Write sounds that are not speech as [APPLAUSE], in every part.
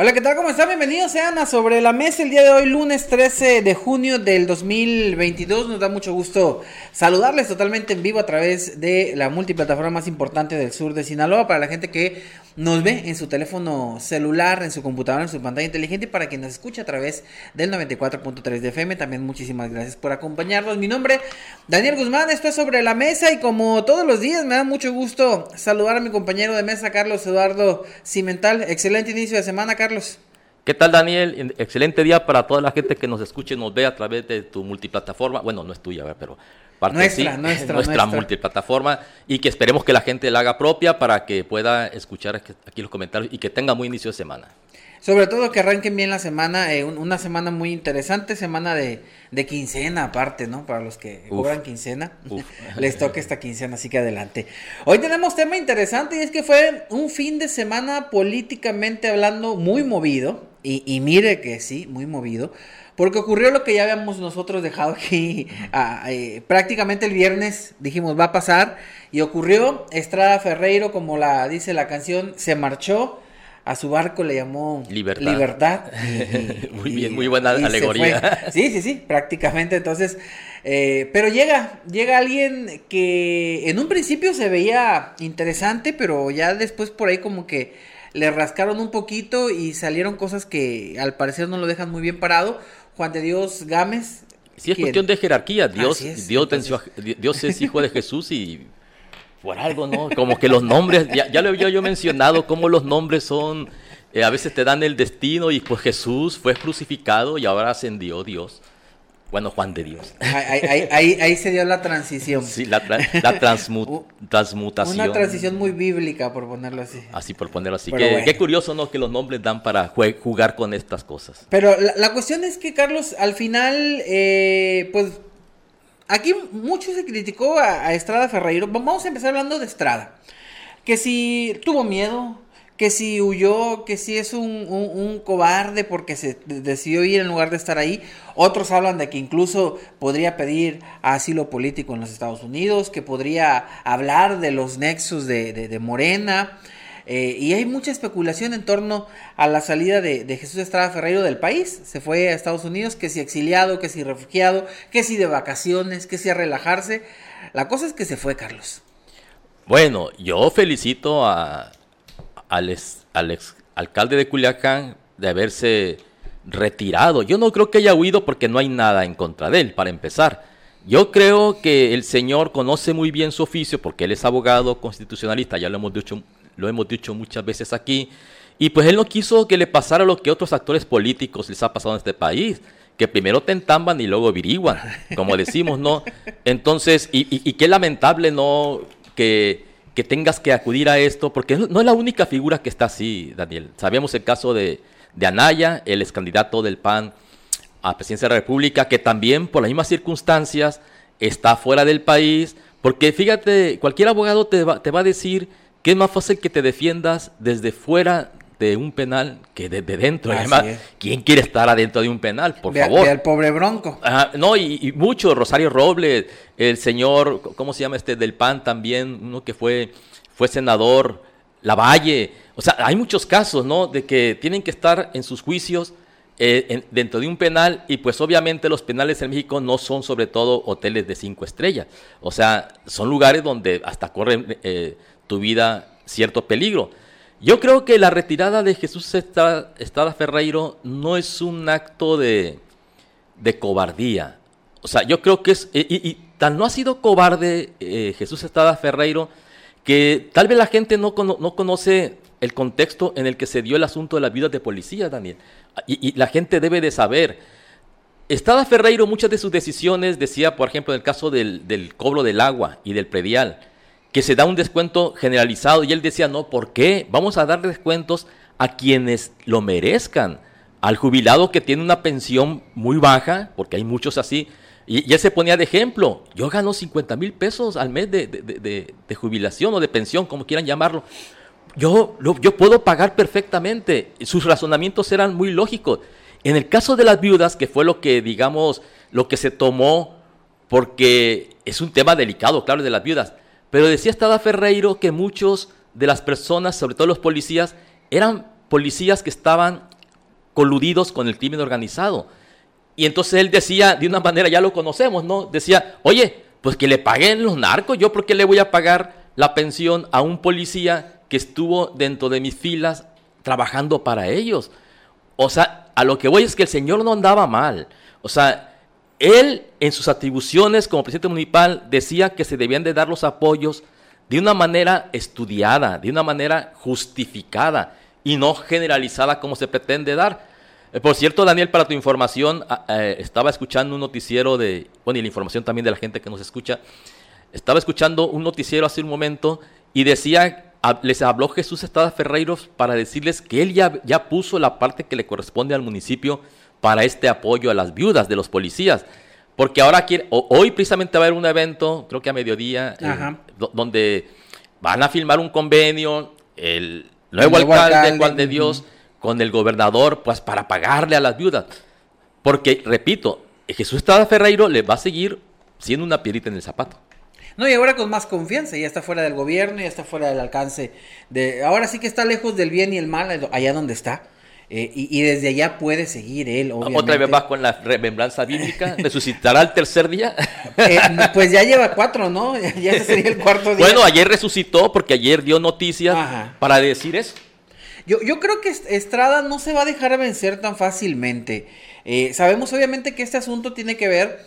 Hola, ¿qué tal? ¿Cómo están? Bienvenidos sean a Sobre la Mesa el día de hoy, lunes 13 de junio del 2022. Nos da mucho gusto saludarles totalmente en vivo a través de la multiplataforma más importante del sur de Sinaloa para la gente que nos ve en su teléfono celular, en su computadora, en su pantalla inteligente para quien nos escucha a través del 94.3 de FM. También muchísimas gracias por acompañarnos. Mi nombre, Daniel Guzmán, esto es Sobre la Mesa y como todos los días me da mucho gusto saludar a mi compañero de mesa, Carlos Eduardo Cimental. Excelente inicio de semana, Carlos. ¿Qué tal, Daniel? Excelente día para toda la gente que nos escuche nos ve a través de tu multiplataforma. Bueno, no es tuya, pero parte nuestra, [LAUGHS] sí, nuestra, nuestra, multiplataforma y que esperemos que la gente la haga propia para que pueda escuchar aquí los comentarios y que tenga muy inicio de semana. Sobre todo que arranquen bien la semana, eh, una semana muy interesante, semana de, quincena aparte, ¿no? Para los que cobran quincena, [LAUGHS] les toca esta quincena, así que adelante. Hoy tenemos tema interesante y es que fue un fin de semana políticamente hablando muy movido, y, mire que sí, muy movido, porque ocurrió lo que ya habíamos nosotros dejado aquí [LAUGHS] eh, prácticamente el viernes, dijimos va a pasar, y ocurrió, Estrada Ferreiro, como la dice la canción, se marchó a su barco le llamó Libertad. [LAUGHS] muy bien, muy buena alegoría. Sí, sí, sí, prácticamente. Entonces, eh, pero llega, llega alguien que en un principio se veía interesante, pero ya después por ahí como que le rascaron un poquito y salieron cosas que al parecer no lo dejan muy bien parado. Juan de Dios Gámez. Sí, es cuestión de jerarquía. Dios, Dios, Dios es hijo de Jesús y por algo, ¿no? [LAUGHS] Como que los nombres, ya, ya lo había yo mencionado, cómo los nombres son, eh, a veces te dan el destino y pues Jesús fue crucificado y ahora ascendió Dios. Bueno, Juan de Dios. Ahí, ahí, ahí se dio la transición. Sí, la, la [LAUGHS] transmutación. Una transición muy bíblica, por ponerlo así. Así, por ponerlo así. Qué curioso, ¿no? Que los nombres dan para jugar con estas cosas. Pero la, cuestión es que, Carlos, al final, eh, pues Aquí mucho se criticó a, Estrada Ferreiro. Vamos a empezar hablando de Estrada. Que si tuvo miedo, que si huyó, que si es un, cobarde porque se decidió ir en lugar de estar ahí. Otros hablan de que incluso podría pedir asilo político en los Estados Unidos, que podría hablar de los nexos de Morena. Eh, y hay mucha especulación en torno a la salida de, Jesús Estrada Ferreiro del país. Se fue a Estados Unidos, que si exiliado, que si refugiado, que si de vacaciones, que si a relajarse. La cosa es que se fue, Carlos. Bueno, yo felicito a, al, ex, alcalde de Culiacán de haberse retirado. Yo no creo que haya huido porque no hay nada en contra de él, para empezar. Yo creo que el señor conoce muy bien su oficio porque él es abogado constitucionalista, ya lo hemos dicho lo hemos dicho muchas veces aquí. Y pues él no quiso que le pasara lo que otros actores políticos les ha pasado en este país, que primero te entamban y luego averiguan, como decimos, ¿no? [LAUGHS] Entonces, y, qué lamentable, ¿no? Que, que, tengas que acudir a esto, porque no es la única figura que está así, Daniel. Sabemos el caso de, de Anaya, el ex candidato del PAN a presidencia de la República, que también por las mismas circunstancias está fuera del país, porque fíjate, cualquier abogado te va, te va a decir ¿Qué es más fácil que te defiendas desde fuera de un penal que desde dentro? Además, ¿quién quiere estar adentro de un penal? Por favor. Ve al pobre Bronco. no, y, mucho, Rosario Robles, el señor, ¿cómo se llama este? Del PAN también, uno que fue, fue senador, Lavalle. O sea, hay muchos casos, ¿no? De que tienen que estar en sus juicios eh, dentro de un penal y pues obviamente los penales en México no son sobre todo hoteles de cinco estrellas. O sea, son lugares donde hasta corren eh, tu vida cierto peligro. Yo creo que la retirada de Jesús Estrada Ferreiro no es un acto de, cobardía. O sea, yo creo que es, y, tal no ha sido cobarde eh, Jesús Estrada Ferreiro, que tal vez la gente no, no, conoce el contexto en el que se dio el asunto de la vida de policía, Daniel. Y, la gente debe de saber. Estrada Ferreiro, muchas de sus decisiones, decía, por ejemplo, en el caso del, del cobro del agua y del predial, que se da un descuento generalizado y él decía, no, ¿por qué? Vamos a dar descuentos a quienes lo merezcan. Al jubilado que tiene una pensión muy baja, porque hay muchos así, y, él se ponía de ejemplo, yo gano 50 mil pesos al mes de, jubilación o de pensión, como quieran llamarlo. Yo, yo puedo pagar perfectamente. Sus razonamientos eran muy lógicos. En el caso de las viudas, que fue lo que, digamos, lo que se tomó, porque es un tema delicado, claro, de las viudas, pero decía Estada Ferreiro que muchos de las personas, sobre todo los policías, eran policías que estaban coludidos con el crimen organizado. Y entonces él decía, de una manera, ya lo conocemos, ¿no? Decía, oye, pues que le paguen los narcos, yo por qué le voy a pagar la pensión a un policía que estuvo dentro de mis filas trabajando para ellos. O sea, a lo que voy es que el señor no andaba mal. O sea, él en sus atribuciones como presidente municipal decía que se debían de dar los apoyos de una manera estudiada, de una manera justificada y no generalizada como se pretende dar. Eh, por cierto, Daniel, para tu información, ah, eh, estaba escuchando un noticiero de, bueno, y la información también de la gente que nos escucha, estaba escuchando un noticiero hace un momento y decía, les habló Jesús Estrada Ferreiros para decirles que él ya, ya puso la parte que le corresponde al municipio para este apoyo a las viudas de los policías. Porque ahora quiere, hoy precisamente va a haber un evento, creo que a mediodía, eh, donde van a firmar un convenio, el nuevo, alcalde, Juan de Dios, con el gobernador, pues para pagarle a las viudas. Porque, repito, Jesús Estrada Ferreiro le va a seguir siendo una piedrita en el zapato. No, y ahora con más confianza, ya está fuera del gobierno, ya está fuera del alcance de... Ahora sí que está lejos del bien y el mal, allá donde está. Eh, y, desde allá puede seguir él, obviamente. ¿Otra vez más con la remembranza bíblica? [LAUGHS] ¿Resucitará el tercer día? Eh, pues ya lleva cuatro, ¿no? [LAUGHS] Ya sería el cuarto día. Bueno, ayer resucitó porque ayer dio noticias para decir eso. Yo, yo creo que Estrada no se va a dejar vencer tan fácilmente. Eh, sabemos obviamente que este asunto tiene que ver,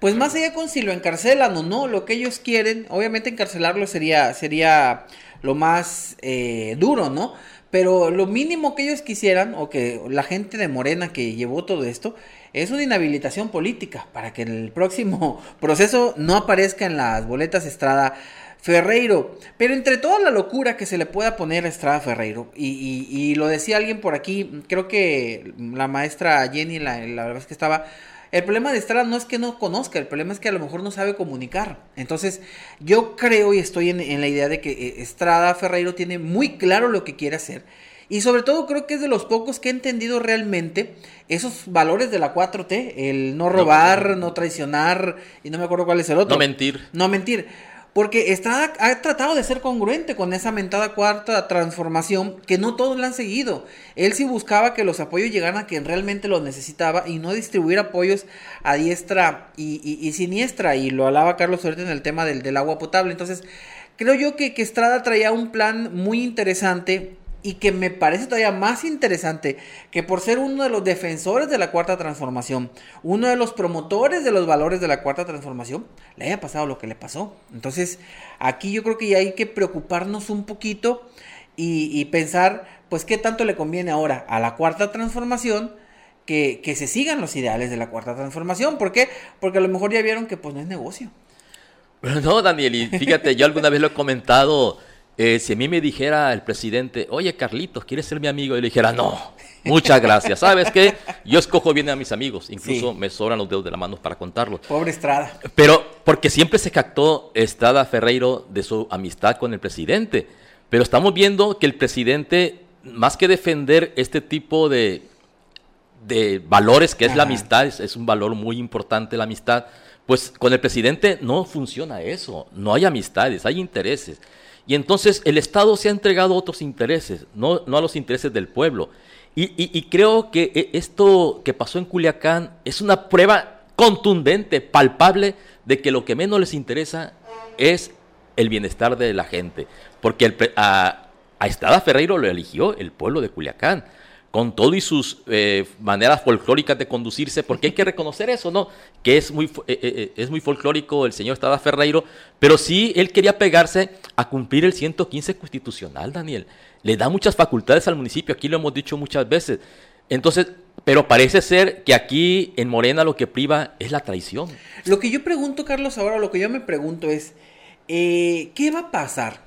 pues más allá con si lo encarcelan o no, lo que ellos quieren, obviamente encarcelarlo sería, sería lo más eh, duro, ¿no? Pero lo mínimo que ellos quisieran, o que la gente de Morena que llevó todo esto, es una inhabilitación política para que en el próximo [LAUGHS] proceso no aparezca en las boletas Estrada Ferreiro. Pero entre toda la locura que se le pueda poner a Estrada Ferreiro, y, lo decía alguien por aquí, creo que la maestra Jenny, la, la verdad es que estaba el problema de Estrada no es que no conozca, el problema es que a lo mejor no sabe comunicar. Entonces, yo creo y estoy en, la idea de que eh, Estrada Ferreiro tiene muy claro lo que quiere hacer. Y sobre todo creo que es de los pocos que ha entendido realmente esos valores de la 4T, el no robar, no traicionar, y no me acuerdo cuál es el otro. No mentir. No mentir. Porque Estrada ha tratado de ser congruente con esa mentada cuarta transformación que no todos la han seguido. Él sí buscaba que los apoyos llegaran a quien realmente los necesitaba y no distribuir apoyos a diestra y, siniestra. Y lo alaba Carlos ahorita en el tema del, del agua potable. Entonces, creo yo que, que Estrada traía un plan muy interesante y que me parece todavía más interesante que por ser uno de los defensores de la cuarta transformación, uno de los promotores de los valores de la cuarta transformación, le haya pasado lo que le pasó. Entonces, aquí yo creo que ya hay que preocuparnos un poquito y, pensar, pues, qué tanto le conviene ahora a la cuarta transformación que, que, se sigan los ideales de la cuarta transformación. ¿Por qué? Porque a lo mejor ya vieron que pues no es negocio. [LAUGHS] No, Daniel, y fíjate, yo alguna vez lo he comentado eh, si a mí me dijera el presidente, oye Carlitos, ¿quieres ser mi amigo? Y le dijera, no, muchas gracias. ¿Sabes qué? Yo escojo bien a mis amigos, incluso me sobran los dedos de la mano para contarlos. Pobre Estrada. Pero porque siempre se captó Estrada Ferreiro de su amistad con el presidente. Pero estamos viendo que el presidente, más que defender este tipo de, de valores que es la amistad, es un valor muy importante la amistad, pues con el presidente no funciona eso, no hay amistades, hay intereses. Y entonces el Estado se ha entregado a otros intereses, no, a los intereses del pueblo. Y, creo que e, esto que pasó en Culiacán es una prueba contundente, palpable, de que lo que menos les interesa es el bienestar de la gente. Porque el, a, a Estrada Ferreiro lo eligió el pueblo de Culiacán con todo y sus eh, maneras folclóricas de conducirse, porque hay que reconocer eso, ¿no? Que es muy, eh, eh, es muy folclórico el señor Estada Ferreiro, pero sí él quería pegarse a cumplir el 115 constitucional, Daniel. Le da muchas facultades al municipio, aquí lo hemos dicho muchas veces. Entonces, pero parece ser que aquí en Morena lo que priva es la traición. Lo que yo pregunto, Carlos, ahora lo que yo me pregunto es, ¿qué va a pasar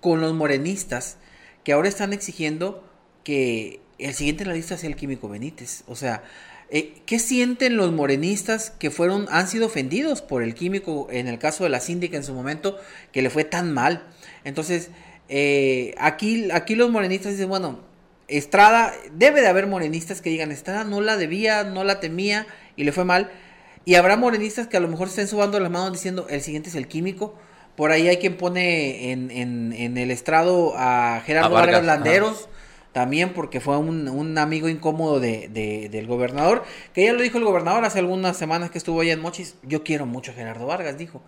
con los morenistas que ahora están exigiendo que el siguiente en la lista sea el Químico Benítez. O sea, eh, ¿qué sienten los morenistas que fueron, han sido ofendidos por el Químico en el caso de la síndica en su momento, que le fue tan mal? Entonces, eh, aquí, aquí los morenistas dicen, bueno, Estrada, debe de haber morenistas que digan, Estrada no la debía, no la temía y le fue mal. Y habrá morenistas que a lo mejor estén subando las manos diciendo, el siguiente es el químico. Por ahí hay quien pone en, en, el estrado a Gerardo Vargas, Landeros. También porque fue un, amigo incómodo de, del gobernador. Que ya lo dijo el gobernador hace algunas semanas que estuvo allá en Mochis. Yo quiero mucho a Gerardo Vargas, dijo.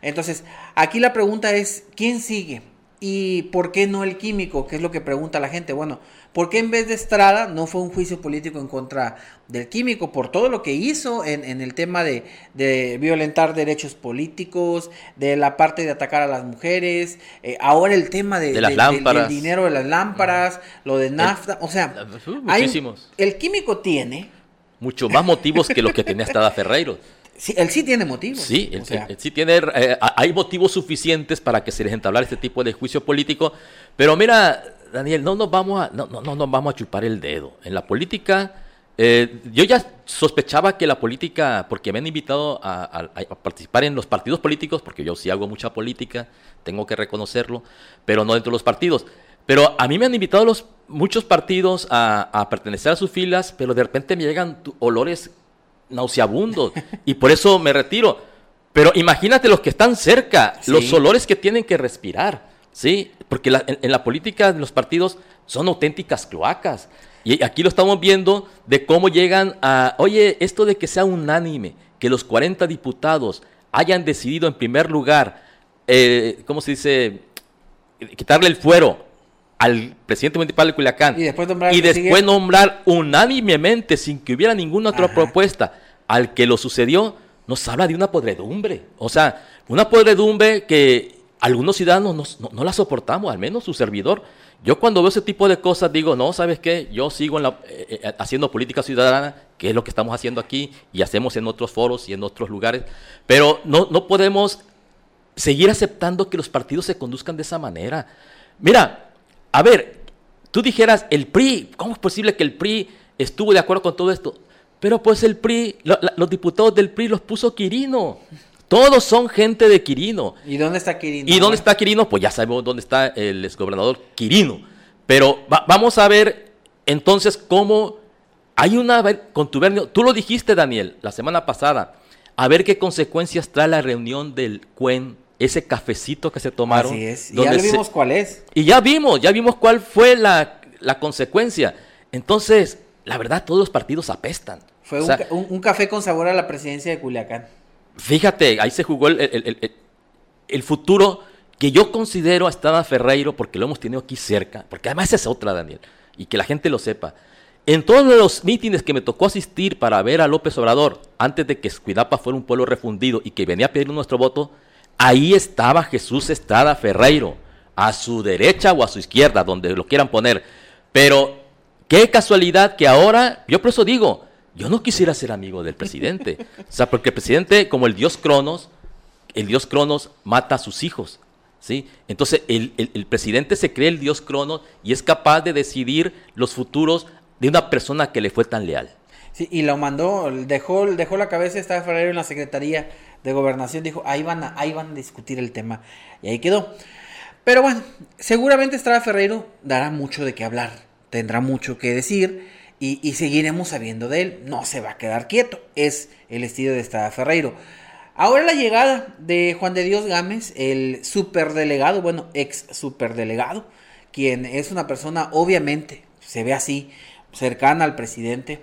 Entonces, aquí la pregunta es, ¿quién sigue? ¿Y por qué no el químico? Que es lo que pregunta la gente. Bueno, ¿por qué en vez de Estrada no fue un juicio político en contra del químico? Por todo lo que hizo en, en el tema de, de, violentar derechos políticos, de la parte de atacar a las mujeres, eh, ahora el tema de, las lámparas. del dinero de las lámparas, lo de nafta. o sea, muchísimos. el químico tiene... Mucho más motivos que lo que tenía Estrada Ferreiro. Sí, él sí tiene motivos. Sí, él, sí tiene, eh, hay motivos suficientes para que se les entablar este tipo de juicio político. Pero mira, Daniel, no nos vamos a, no, no, no nos vamos a chupar el dedo. En la política, eh, yo ya sospechaba que la política, porque me han invitado a, participar en los partidos políticos, porque yo sí hago mucha política, tengo que reconocerlo, pero no dentro de los partidos. Pero a mí me han invitado los, muchos partidos a, a pertenecer a sus filas, pero de repente me llegan olores nauseabundo y por eso me retiro. Pero imagínate los que están cerca, los olores que tienen que respirar, ¿sí? Porque en, la política de los partidos son auténticas cloacas. Y aquí lo estamos viendo de cómo llegan a, oye, esto de que sea unánime, que los 40 diputados hayan decidido en primer lugar, eh, ¿cómo se dice? Quitarle el fuero al presidente municipal de Culiacán y después nombrar, y después nombrar unánimemente, sin que hubiera ninguna otra propuesta, al que lo sucedió, nos habla de una podredumbre. O sea, una podredumbre que algunos ciudadanos no, la soportamos, al menos su servidor. Yo cuando veo ese tipo de cosas digo, no, ¿sabes qué? Yo sigo en la, eh, eh, haciendo política ciudadana, que es lo que estamos haciendo aquí y hacemos en otros foros y en otros lugares, pero no, no podemos seguir aceptando que los partidos se conduzcan de esa manera. Mira, a ver, tú dijeras, el PRI, ¿cómo es posible que el PRI estuvo de acuerdo con todo esto? Pero pues el PRI, los diputados del PRI los puso Quirino. Todos son gente de Quirino. ¿Y dónde está Quirino? ¿Y dónde está Quirino? Pues ya sabemos dónde está el exgobernador Quirino. Pero vamos a ver entonces cómo hay una contubernio. Tú lo dijiste, Daniel, la semana pasada. A ver qué consecuencias trae la reunión del CUEN ese cafecito que se tomaron. Así es. Y ya vimos cuál es. Y ya vimos, ya vimos cuál fue la, consecuencia. Entonces, la verdad, todos los partidos apestan. Fue un, café con sabor a la presidencia de Culiacán. Fíjate, ahí se jugó el, futuro que yo considero a Estrada Ferreiro, porque lo hemos tenido aquí cerca, porque además es otra, Daniel, y que la gente lo sepa. En todos los mítines que me tocó asistir para ver a López Obrador, antes de que Escuidapa fuera un pueblo refundido y que venía a pedir nuestro voto, Ahí estaba Jesús Estrada Ferreiro, a su derecha o a su izquierda, donde lo quieran poner. Pero qué casualidad que ahora, yo por eso digo, yo no quisiera ser amigo del presidente. O sea, porque el presidente, como el dios Cronos, el dios Cronos mata a sus hijos. ¿sí? Entonces, el, presidente se cree el dios Cronos y es capaz de decidir los futuros de una persona que le fue tan leal. Sí, y lo mandó, dejó, dejó la cabeza de Ferreiro en la secretaría de gobernación dijo, ahí van, a, ahí van a discutir el tema. Y ahí quedó. Pero bueno, seguramente Estrada Ferreiro dará mucho de qué hablar, tendrá mucho que decir y, seguiremos sabiendo de él. No se va a quedar quieto, es el estilo de Estrada Ferreiro. Ahora la llegada de Juan de Dios Gámez, el superdelegado, bueno, ex superdelegado, quien es una persona, obviamente, se ve así, cercana al presidente,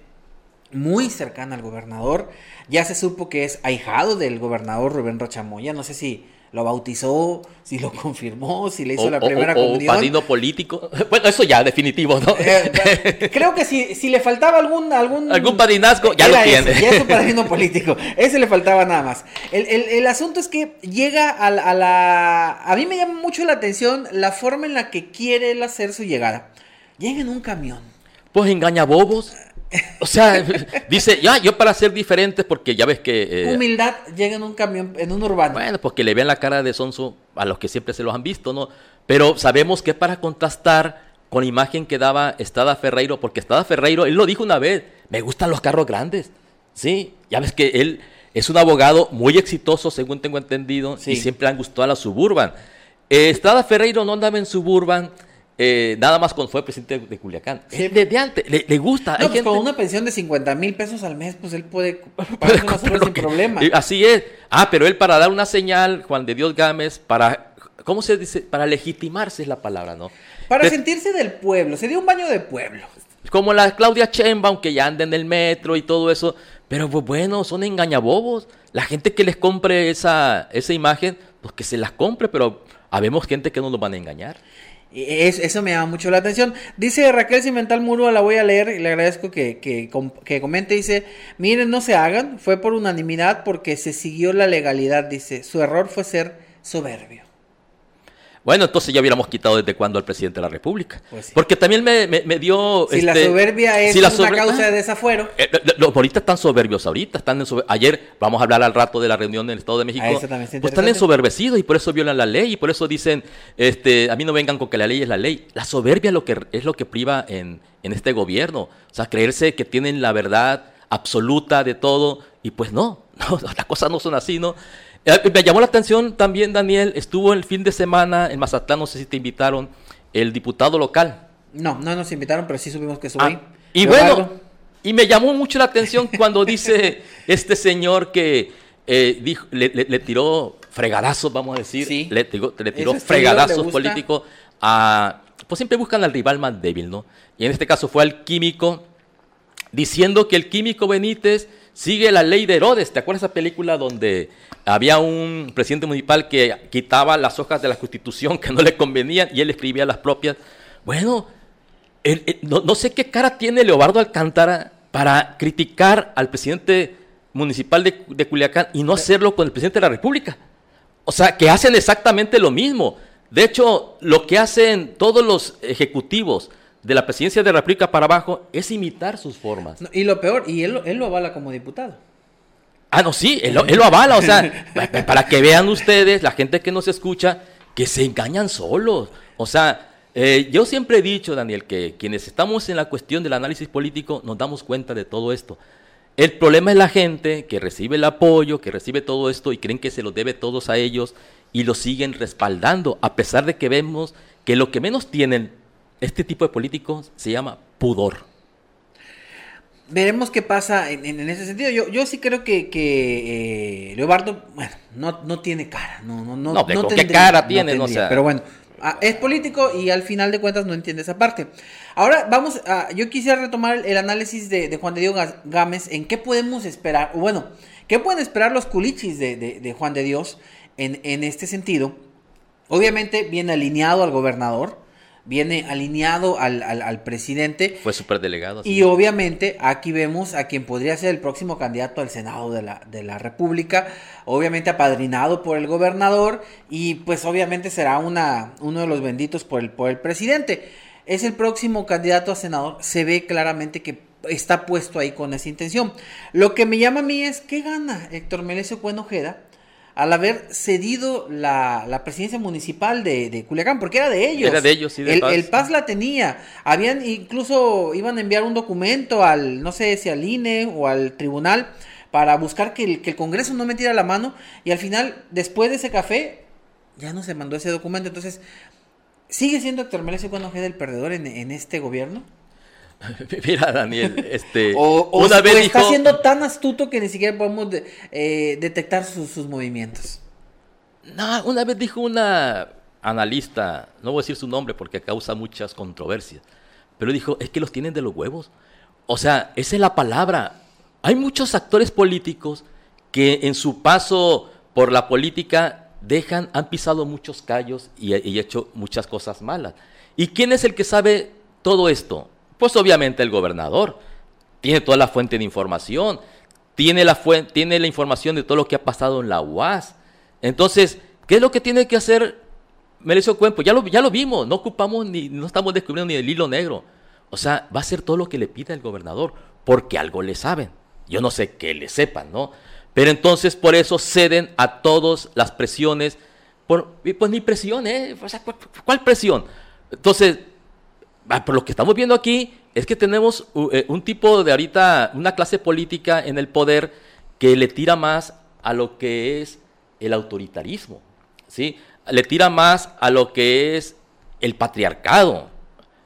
muy cercana al gobernador. Ya se supo que es ahijado del gobernador Rubén Rochamoya. No sé si lo bautizó, si lo [LAUGHS] confirmó, si le hizo la primera comunión. O padrino político. [LAUGHS] Bueno, eso ya, definitivo, ¿no? Eh, creo que si, si le faltaba algún... Algún, algún padrinazgo, ya lo tiene. ya es un padrino [LAUGHS] político. Ese le faltaba nada más. El, el, el asunto es que llega a a la... A mí me llama mucho la atención la forma en la que quiere él hacer su llegada. Llega en un camión. Pues engaña bobos. O sea, [LAUGHS] dice, ya, yo para ser diferente, porque ya ves que... Eh, Humildad llega en un camión, en un urbano. Bueno, pues que le vean la cara de sonso a los que siempre se los han visto, ¿no? Pero sabemos que para contrastar con la imagen que daba Estada Ferreiro, porque Estada Ferreiro, él lo dijo una vez, me gustan los carros grandes, ¿sí? Ya ves que él es un abogado muy exitoso, según tengo entendido, y siempre le han gustado a la Suburban. Eh, Estrada Ferreiro no andaba en Suburban, eh, nada más cuando fue presidente de, Culiacán. Sí. Desde antes, le, gusta. No, pues con una pensión de 50 mil pesos al mes, pues él puede [LAUGHS] pagar una sin problema. Así es. Ah, pero él para dar una señal, Juan de Dios Gámez, para, ¿cómo se dice? Para legitimarse es la palabra, ¿no? Para sentirse del pueblo, se dio un baño de pueblo. Como la Claudia Chemba, que ya anda en el metro y todo eso. Pero pues bueno, son engañabobos. La gente que les compre esa, esa imagen, pues que se las compre, pero habemos gente que no nos van a engañar. Eso me llama mucho la atención. Dice Raquel Cimental Muro, la voy a leer y le agradezco que, que, que, comente. Dice, miren, no se hagan, fue por unanimidad porque se siguió la legalidad. Dice, su error fue ser soberbio. Bueno, entonces ya hubiéramos quitado desde cuándo al presidente de la República. Pues Porque también me, dio... Si la este, soberbia es una causa de desafuero. Eh, eh, los ahorita están soberbios, ahorita están en Ayer vamos a hablar al rato de la reunión del Estado de México. Ah, pues están ensoberbecidos y por eso violan la ley y por eso dicen, este, a mí no vengan con que la ley es la ley. La soberbia es lo que, es lo que priva en, en este gobierno. O sea, creerse que tienen la verdad absoluta de todo y pues no, [LAUGHS] no las cosas no son así, ¿no? Eh, me llamó la atención también, Daniel, estuvo el fin de semana en Mazatlán, no sé si te invitaron, el diputado local. No, no nos invitaron, pero sí supimos que subí. y bueno, y me llamó mucho la atención [LAUGHS] cuando dice este señor que eh, dijo, le, tiró fregadazos, vamos a decir, le, le, tiró fregadazos políticos a... Pues siempre buscan al rival más débil, ¿no? Y en este caso fue al químico, diciendo que el químico Benítez sigue la ley de Herodes. ¿Te acuerdas esa película donde había un presidente municipal que quitaba las hojas de la constitución que no le convenían y él escribía las propias? Bueno, no, sé qué cara tiene Leobardo Alcántara para criticar al presidente municipal de, de Culiacán y no hacerlo con el presidente de la República. O sea, que hacen exactamente lo mismo. De hecho, lo que hacen todos los ejecutivos de la presidencia de la República para abajo es imitar sus formas. y lo peor, y él, él, lo avala como diputado. Ah, no, sí, él, lo avala, o sea, [LAUGHS] para que vean ustedes, la gente que nos escucha, que se engañan solos. O sea, eh, yo siempre he dicho, Daniel, que quienes estamos en la cuestión del análisis político nos damos cuenta de todo esto. El problema es la gente que recibe el apoyo, que recibe todo esto y creen que se lo debe todos a ellos y lo siguen respaldando, a pesar de que vemos que lo que menos tienen este tipo de políticos se llama pudor. Veremos qué pasa en, ese sentido. Yo, yo sí creo que, que eh, Leobardo, bueno, no, no tiene cara. No, no, no, no, ¿qué cara tiene? No, pero bueno, ah, es político y al final de cuentas no entiende esa parte. Ahora vamos a, yo quisiera retomar el análisis de, Juan de Dios Gámez en qué podemos esperar, o bueno, qué pueden esperar los culichis de, de Juan de Dios en, en este sentido. Obviamente viene alineado al gobernador viene alineado al, al, presidente. Fue superdelegado. Y obviamente aquí vemos a quien podría ser el próximo candidato al Senado de la, de la República, obviamente apadrinado por el gobernador y pues obviamente será una, uno de los benditos por el, por el presidente. Es el próximo candidato a senador, se ve claramente que está puesto ahí con esa intención. Lo que me llama a mí es, ¿qué gana Héctor Melesio Cuenojeda? Al haber cedido la, presidencia municipal de, de, Culiacán, porque era de ellos. Era de ellos, sí, el, Paz. el Paz la tenía. Habían incluso, iban a enviar un documento al, no sé si al INE o al tribunal, para buscar que el, que el Congreso no metiera la mano. Y al final, después de ese café, ya no se mandó ese documento. Entonces, ¿sigue siendo Héctor Melesio cuando el perdedor en, en este gobierno? [LAUGHS] Mira, Daniel, este. o, una vez está siendo tan astuto que ni siquiera podemos eh, detectar sus, movimientos. No, una vez dijo una analista, no voy a decir su nombre porque causa muchas controversias, pero dijo: es que los tienen de los huevos. O sea, esa es la palabra. Hay muchos actores políticos que en su paso por la política dejan, han pisado muchos callos y, y hecho muchas cosas malas. ¿Y quién es el que sabe todo esto? Pues obviamente el gobernador tiene toda la fuente de información, tiene la, tiene la información de todo lo que ha pasado en la UAS. Entonces, ¿qué es lo que tiene que hacer Melesio Cuempo? Ya lo, ya lo vimos, no ocupamos ni, no estamos descubriendo ni el hilo negro. O sea, va a hacer todo lo que le pida el gobernador, porque algo le saben. Yo no sé qué le sepan, ¿no? Pero entonces por eso ceden a todas las presiones. Por, pues ni presión, ¿eh? O sea, ¿cuál, ¿cuál presión? Entonces, por lo que estamos viendo aquí, es que tenemos eh, un tipo de ahorita, una clase política en el poder que le tira más a lo que es el autoritarismo, ¿sí? Le tira más a lo que es el patriarcado,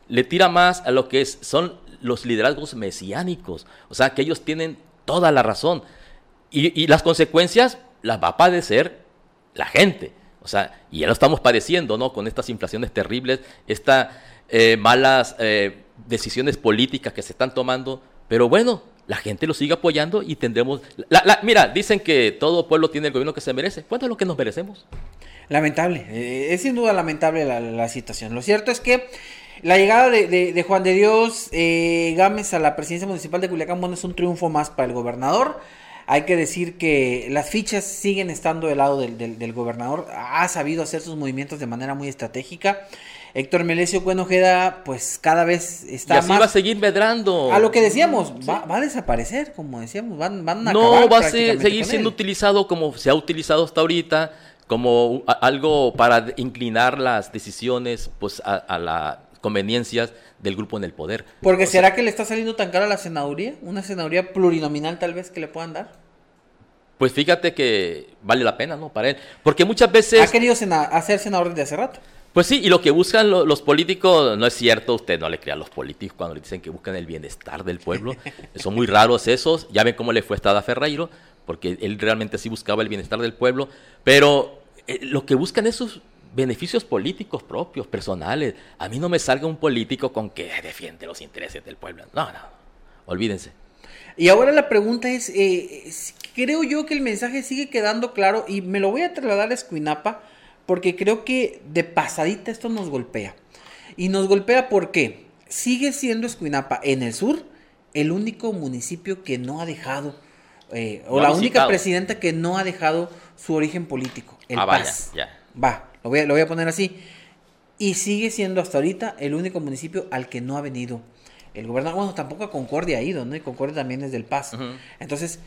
le tira más a lo que son los liderazgos mesiánicos, o sea, que ellos tienen toda la razón. Y, las consecuencias las va a padecer la gente. O sea, y ya lo estamos padeciendo, ¿no? Con estas inflaciones terribles, estas eh, malas eh, decisiones políticas que se están tomando. Pero bueno, la gente lo sigue apoyando y tendremos... mira, dicen que todo pueblo tiene el gobierno que se merece. ¿Cuánto es lo que nos merecemos? Lamentable, eh, es sin duda lamentable la, situación. Lo cierto es que la llegada de, Juan de Dios Gámez a la presidencia municipal de Culiacán, es un triunfo más para el gobernador. Hay que decir que las fichas siguen estando del lado del, gobernador. Ha sabido hacer sus movimientos de manera muy estratégica. Héctor Melesio Cuenojeda, pues cada vez está y así va a seguir medrando. A lo que decíamos, va, a desaparecer, como decíamos, van, van a No, va a seguir siendo utilizado como se ha utilizado hasta ahorita, como algo para inclinar las decisiones pues a, las conveniencias del grupo en el poder. Porque ¿será que le está saliendo tan cara la senaduría? ¿Una senaduría plurinominal tal vez que le puedan dar? Pues fíjate que vale la pena, ¿no? Para él. Porque muchas veces... Ha querido hacer senador desde hace rato. Pues sí, y lo que buscan los políticos, no es cierto, usted no le crea a los políticos cuando le dicen que buscan el bienestar del pueblo. [LAUGHS] Son muy raros esos. Ya ven cómo le fue a Ferreiro, porque él realmente sí buscaba el bienestar del pueblo. Pero eh, lo que buscan es sus beneficios políticos propios, personales. A mí no me salga un político con que defiende los intereses del pueblo. No, no, olvídense. Y ahora la pregunta es, eh, creo yo que el mensaje sigue quedando claro y me lo voy a trasladar a Escuinapa porque creo que de pasadita esto nos golpea. Y nos golpea porque sigue siendo Escuinapa en el sur el único municipio que no ha dejado, eh, o la única presidenta que no ha dejado su origen político, el ah, Paz. Va, lo voy, a, lo voy a poner así. Y sigue siendo hasta ahorita el único municipio al que no ha venido el gobernador. Bueno, tampoco a Concordia ha ido, ¿no? Y Concordia también es del Paz. Entonces,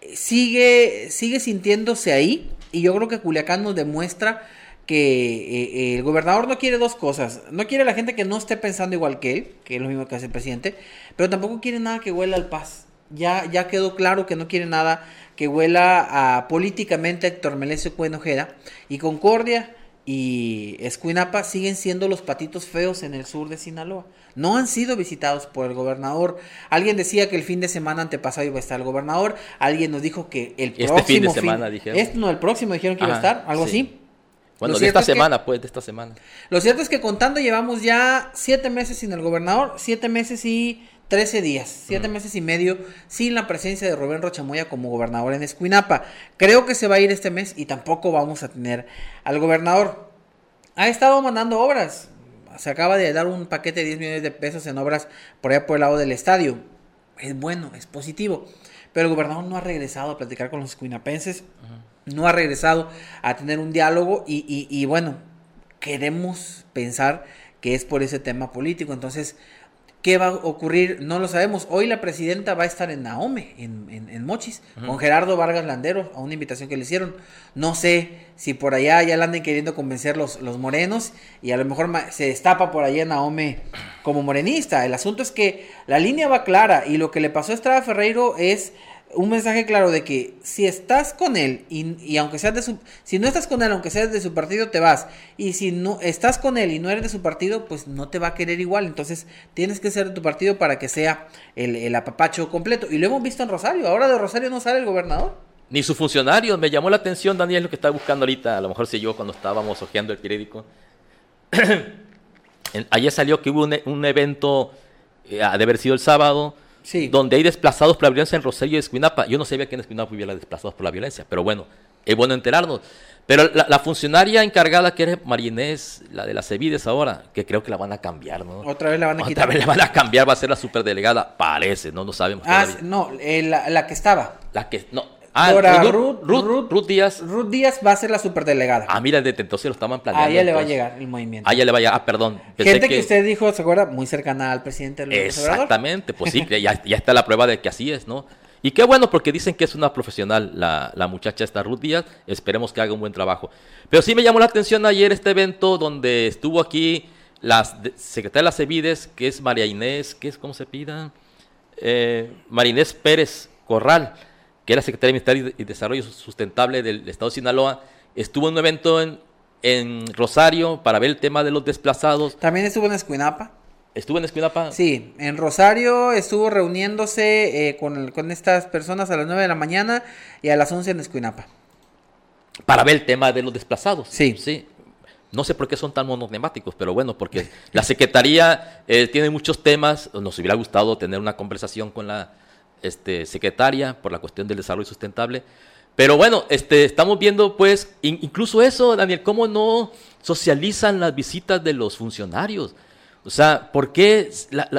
eh, sigue, sigue sintiéndose ahí y yo creo que Culiacán nos demuestra que eh, el gobernador no quiere dos cosas. No quiere a la gente que no esté pensando igual que él, que es lo mismo que hace el presidente, pero tampoco quiere nada que huela al paz. Ya, ya quedó claro que no quiere nada que huela a políticamente a Héctor Melesio Cuenojeda y Concordia y Escuinapa siguen siendo los patitos feos en el sur de Sinaloa. No han sido visitados por el gobernador. Alguien decía que el fin de semana antepasado iba a estar el gobernador. Alguien nos dijo que el próximo este fin de semana dijeron. Este, no, el próximo dijeron que iba a estar, algo así. Bueno, de esta semana, pues, de esta semana. Lo cierto es que contando llevamos ya siete meses sin el gobernador, siete meses y trece días, siete meses y medio sin la presencia de Rubén Rochamoya como gobernador en Escuinapa. Creo que se va a ir este mes y tampoco vamos a tener al gobernador. Ha estado mandando obras se acaba de dar un paquete de 10 millones de pesos en obras por allá por el lado del estadio. Es bueno, es positivo. Pero el gobernador no ha regresado a platicar con los escuinapenses, no ha regresado a tener un diálogo y, y bueno, queremos pensar que es por ese tema político. Entonces, ¿Qué va a ocurrir? No lo sabemos. Hoy la presidenta va a estar en Naome, en, Mochis, con Gerardo Vargas Landero, a una invitación que le hicieron. No sé si por allá ya la anden queriendo convencer los, los morenos y a lo mejor se destapa por allá Naome como morenista. El asunto es que la línea va clara y lo que le pasó a Estrada Ferreiro es un mensaje claro de que si estás con él y, aunque seas de su si no estás con él aunque seas de su partido te vas. Y si no estás con él y no eres de su partido pues no te va a querer igual. Entonces tienes que ser de tu partido para que sea el, el apapacho completo. Y lo hemos visto en Rosario. Ahora de Rosario no sale el gobernador. Ni su funcionario. Me llamó la atención Daniel lo que está buscando ahorita. A lo mejor si yo cuando estábamos hojeando el periódico. [COUGHS] Ayer salió que hubo un, evento eh, de haber sido el sábado donde hay desplazados por la violencia en Rosario y Escuinapa. Yo no sabía que en Escuinapa hubiera desplazados por la violencia, pero bueno, es bueno enterarnos. Pero la, funcionaria encargada que era Marinés, la de las Cevides ahora, que creo que la van a cambiar, ¿no? Otra vez la van a quitar. Otra vez la van a cambiar, va a ser la superdelegada, parece, no no sabemos. Ah, no, eh, la, la, que estaba. La que, no, Ah, Ruth, Ruth, Díaz. Ruth Díaz va a ser la superdelegada. Ah, mira, entonces lo estaban planeando. A ella le va a llegar el movimiento. A ella le va a llegar, ah, perdón. Gente que... usted dijo, ¿se acuerda? Muy cercana al presidente Exactamente, pues sí, [LAUGHS] ya, ya, está la prueba de que así es, ¿no? Y qué bueno, porque dicen que es una profesional la, la muchacha esta Ruth Díaz. Esperemos que haga un buen trabajo. Pero sí me llamó la atención ayer este evento donde estuvo aquí la secretaria de las EVIDES, que es María Inés, ¿qué es, ¿cómo se pida? Eh, María Inés Pérez Corral, que era secretaria de Ministerio y Desarrollo Sustentable del Estado de Sinaloa, estuvo en un evento en, en Rosario para ver el tema de los desplazados. También estuvo en Escuinapa. ¿Estuvo en Escuinapa? Sí, en Rosario estuvo reuniéndose eh, con, con, estas personas a las 9 de la mañana y a las 11 en Escuinapa. Para ver el tema de los desplazados. Sí. Sí. No sé por qué son tan monotemáticos, pero bueno, porque la Secretaría eh, tiene muchos temas. Nos hubiera gustado tener una conversación con la este, secretaria por la cuestión del desarrollo sustentable. Pero bueno, este, estamos viendo pues, incluso eso, Daniel, cómo no socializan las visitas de los funcionarios. O sea, ¿por qué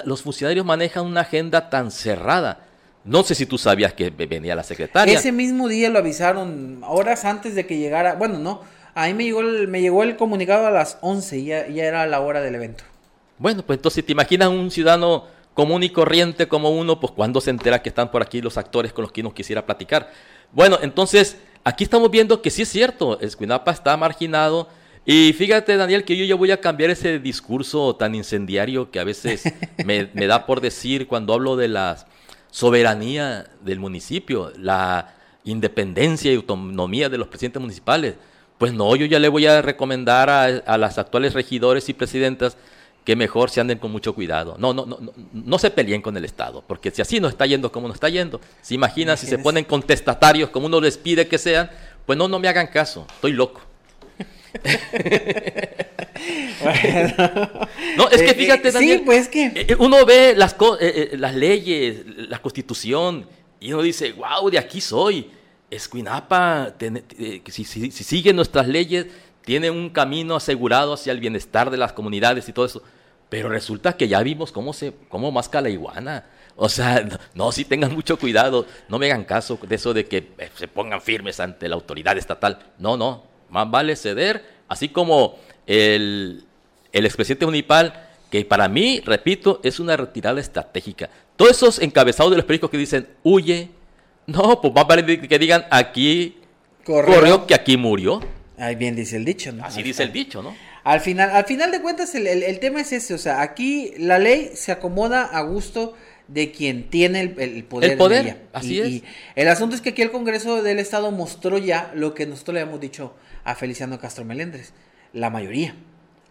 los funcionarios manejan una agenda tan cerrada? No sé si tú sabías que venía la secretaria. Ese mismo día lo avisaron, horas antes de que llegara, bueno, no, Ahí me llegó el, me llegó el comunicado a las 11 y ya, ya era la hora del evento. Bueno, pues entonces te imaginas un ciudadano común y corriente como uno, pues cuando se entera que están por aquí los actores con los que uno quisiera platicar. Bueno, entonces aquí estamos viendo que sí es cierto, Escuinapa está marginado. Y fíjate, Daniel, que yo ya voy a cambiar ese discurso tan incendiario que a veces [LAUGHS] me, me da por decir cuando hablo de la soberanía del municipio, la independencia y autonomía de los presidentes municipales. Pues no, yo ya le voy a recomendar a, las actuales regidores y presidentas que mejor se anden con mucho cuidado. No, no, no, no, se peleen con el Estado, porque si así no está yendo como no está yendo, se imagina si se ponen contestatarios como uno les pide que sean, pues no, no me hagan caso, estoy loco. [LAUGHS] no, es que eh, fíjate, Daniel, sí, pues que eh, uno ve las, eh, las leyes, la constitución, y uno dice, wow, de aquí soy. Escuinapa, eh, si, si, sigue nuestras leyes, tiene un camino asegurado hacia el bienestar de las comunidades y todo eso. Pero resulta que ya vimos cómo, se, cómo masca la iguana. O sea, [LAUGHS] no, si tengan mucho cuidado, no me hagan caso de eso de que eh, se pongan firmes ante la autoridad estatal. No, no, más vale ceder, así como el, el expresidente municipal, que para mí, repito, es una retirada estratégica. Todos esos encabezados de los periódicos que dicen, huye, no, pues más vale que digan aquí corrió, que aquí murió. Ahí bien dice el dicho, ¿no? Así dice el dicho, ¿no? Al final, al final de cuentas, el, tema es ese, o sea, aquí la ley se acomoda a gusto de quien tiene el, poder. El poder, así y, es. Y el asunto es que aquí el Congreso del Estado mostró ya lo que nosotros le habíamos dicho a Feliciano Castro Melendres, la mayoría.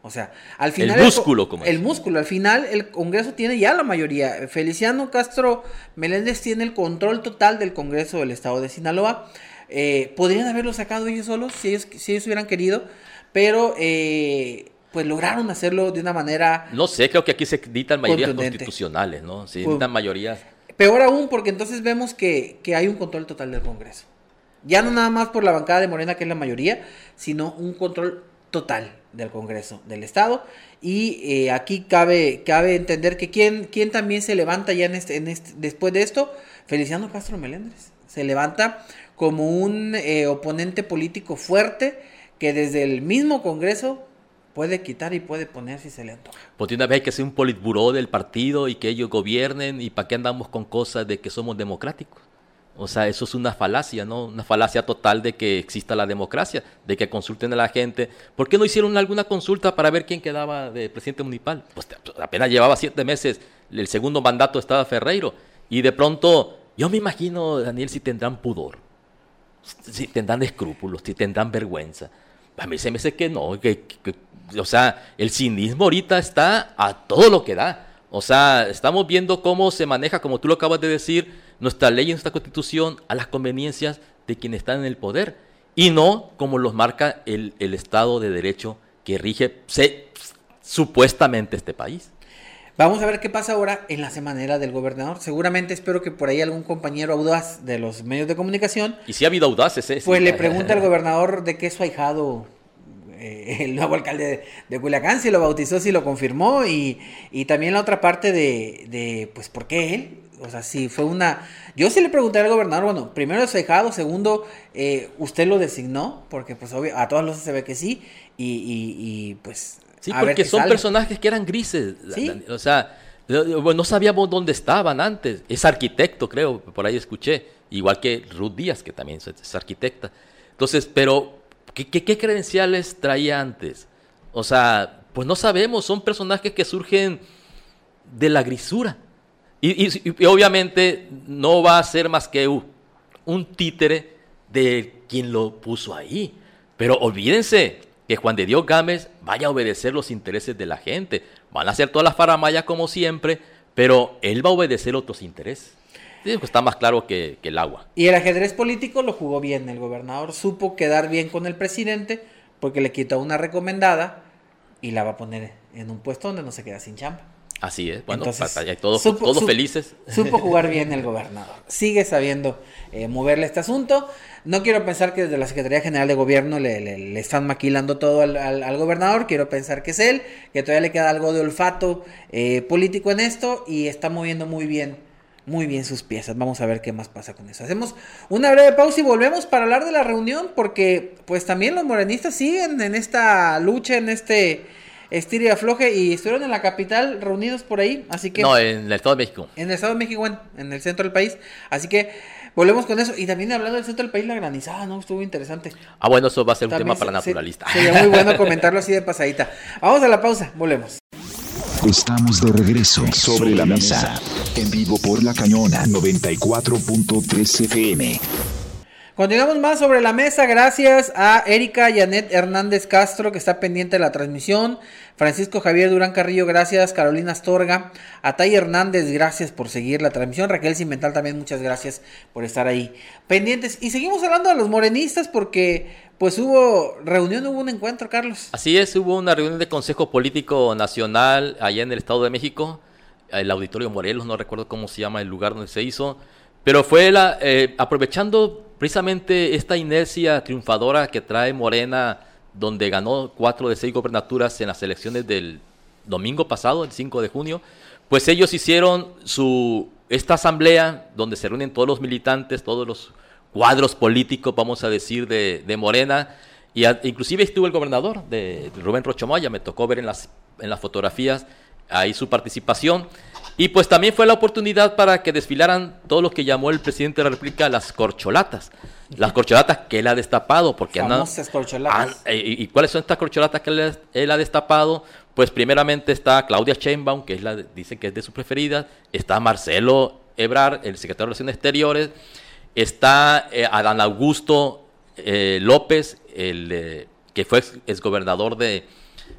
O sea, al final... El músculo, como El músculo, al final el Congreso tiene ya la mayoría. Feliciano Castro Meléndez tiene el control total del Congreso del Estado de Sinaloa. Eh, podrían haberlo sacado ellos solos si ellos, si ellos hubieran querido, pero eh, pues lograron hacerlo de una manera... No sé, creo que aquí se dictan mayorías constitucionales, ¿no? Se dictan pues, mayorías... Peor aún, porque entonces vemos que, que hay un control total del Congreso. Ya no nada más por la bancada de Morena, que es la mayoría, sino un control total del Congreso del Estado. Y eh, aquí cabe, cabe entender que quién, quién también se levanta ya en este, en este, después de esto, Feliciano Castro Meléndez. Se levanta como un eh, oponente político fuerte que desde el mismo Congreso puede quitar y puede poner si se le antoja. Pues una vez que ser un politburó del partido y que ellos gobiernen y para qué andamos con cosas de que somos democráticos. O sea, eso es una falacia, ¿no? Una falacia total de que exista la democracia, de que consulten a la gente. ¿Por qué no hicieron alguna consulta para ver quién quedaba de presidente municipal? Pues apenas llevaba siete meses el segundo mandato estaba Ferreiro. Y de pronto, yo me imagino, Daniel, si tendrán pudor, si tendrán escrúpulos, si tendrán vergüenza. A mí se me dice que no, que, o sea, el cinismo ahorita está a todo lo que da. O sea, estamos viendo cómo se maneja, como tú lo acabas de decir, nuestra ley y nuestra constitución a las conveniencias de quienes están en el poder y no como los marca el, Estado de Derecho que rige supuestamente este país. Vamos a ver qué pasa ahora en la semanera del gobernador. Seguramente espero que por ahí algún compañero audaz de los medios de comunicación. Y si ha habido audaces, ¿eh? Pues le pregunta al gobernador de qué es su ahijado eh, el nuevo alcalde de, Culiacán, si lo bautizó, si lo confirmó. Y, y también la otra parte de, de, pues, ¿por qué él? O sea, si fue una... Yo sí le pregunté al gobernador, bueno, primero es dejado, segundo, eh, usted lo designó, porque pues obvio, a todas luces se ve que sí, y, pues... Sí, porque son personajes que eran grises, o sea, no sabíamos dónde estaban antes, es arquitecto creo, por ahí escuché, igual que Ruth Díaz, que también es arquitecta. Entonces, pero, ¿qué, qué, qué credenciales traía antes? O sea, Pues no sabemos, son personajes que surgen de la grisura. Y, obviamente no va a ser más que un, títere de quien lo puso ahí. Pero olvídense que Juan de Dios Gámez vaya a obedecer los intereses de la gente. Van a hacer todas las faramayas como siempre, pero él va a obedecer otros intereses. Pues está más claro que, que, el agua. Y el ajedrez político lo jugó bien. El gobernador supo quedar bien con el presidente porque le quitó una recomendada y la va a poner en un puesto donde no se queda sin chamba. Así es, bueno, todos, todos felices. Supo [LAUGHS] jugar bien el gobernador. Sigue sabiendo eh, moverle este asunto. No quiero pensar que desde la Secretaría General de Gobierno le, le, están maquilando todo al, al, gobernador. Quiero pensar que es él, que todavía le queda algo de olfato eh, político en esto y está moviendo muy bien, muy bien sus piezas. Vamos a ver qué más pasa con eso. Hacemos una breve pausa y volvemos para hablar de la reunión porque pues también los morenistas siguen en esta lucha, en este estira y afloje y estuvieron en la capital reunidos por ahí, así que... No, en el Estado de México. En el Estado de México, en, en el centro del país, así que volvemos con eso. Y también hablando del centro del país, la granizada, ¿no? Estuvo interesante. Ah, bueno, eso va a ser un tema para naturalistas. Sería muy bueno [LAUGHS] comentarlo así de pasadita. Vamos a la pausa, volvemos. Estamos de regreso sobre la mesa, en vivo por la cañona 94.3 FM. Continuamos más sobre la mesa, gracias a Erika Janet Hernández Castro, que está pendiente de la transmisión. Francisco Javier Durán Carrillo, gracias. Carolina Astorga. Atay Hernández, gracias por seguir la transmisión. Raquel Cimental también, muchas gracias por estar ahí pendientes. Y seguimos hablando de los morenistas porque pues hubo reunión, hubo un encuentro, Carlos. Así es, hubo una reunión de Consejo Político Nacional allá en el Estado de México, el Auditorio Morelos, no recuerdo cómo se llama el lugar donde se hizo, pero fue la, eh, aprovechando precisamente esta inercia triunfadora que trae Morena, donde ganó cuatro de seis gobernaturas en las elecciones del domingo pasado, el 5 de junio, pues ellos hicieron su esta asamblea donde se reúnen todos los militantes, todos los cuadros políticos, vamos a decir, de, Morena, y inclusive estuvo el gobernador de, Rubén Rochomoya, me tocó ver en las, en las fotografías ahí su participación. Y pues también fue la oportunidad para que desfilaran todo lo que llamó el presidente de la República las corcholatas. Las corcholatas que él ha destapado. Porque Famosas corcholatas. Eh, y, cuáles son estas corcholatas que él, ha destapado? Pues primeramente está Claudia Sheinbaum, que es la, dice que es de sus preferidas. Está Marcelo Ebrar, el secretario de Relaciones Exteriores. Está eh, Adán Augusto eh, López, el, que fue exgobernador de,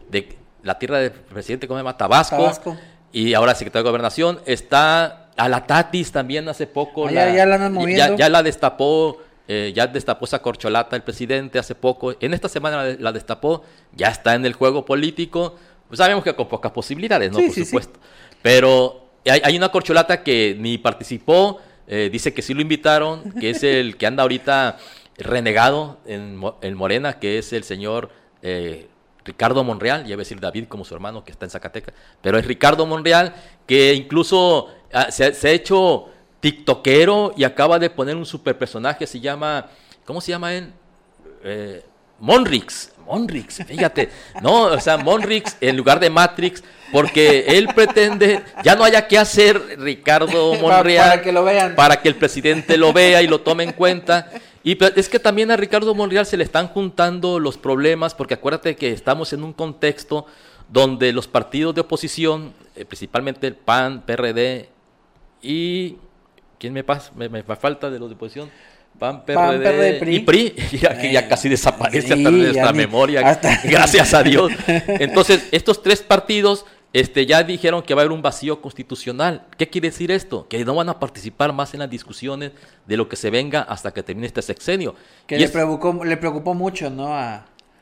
de la tierra del presidente, ¿cómo se llama? Tabasco. Y ahora secretario de Gobernación. Está Alatatis también hace poco. Ah, ya, la ya, la destapó, eh, ya destapó esa corcholata el presidente hace poco. En esta semana la, destapó, ya está en el juego político. Pues sabemos que con pocas posibilidades, ¿no? Por supuesto. Pero hay, una corcholata que ni participó, eh, dice que sí lo invitaron, que es el que anda ahorita renegado en, en Morena, que es el señor eh, Ricardo Monreal, ya iba a decir David como su hermano que está en Zacatecas, pero es Ricardo Monreal que incluso ah, se, ha hecho tiktokero y acaba de poner un super personaje, se llama, ¿cómo se llama él? Eh, Monrix, Monrix, fíjate, [LAUGHS] no, o sea, Monrix en lugar de Matrix, porque él pretende, ya no haya que hacer Ricardo [LAUGHS] Monreal para que lo vean, para que el presidente lo vea y lo tome en cuenta. Y es que también a Ricardo Monreal se le están juntando los problemas, porque acuérdate que estamos en un contexto donde los partidos de oposición, eh, principalmente el PAN, PRD y... ¿Quién me pasa? Me, falta de los de oposición. PAN, PRD, y PRI, [LAUGHS] ya, ya casi desaparece hasta nuestra memoria, gracias a Dios. [LAUGHS] Entonces, estos tres partidos este, ya dijeron que va a haber un vacío constitucional. ¿Qué quiere decir esto? Que no van a participar más en las discusiones de lo que se venga hasta que termine este sexenio. Que le, preocupó, le preocupó mucho, ¿no?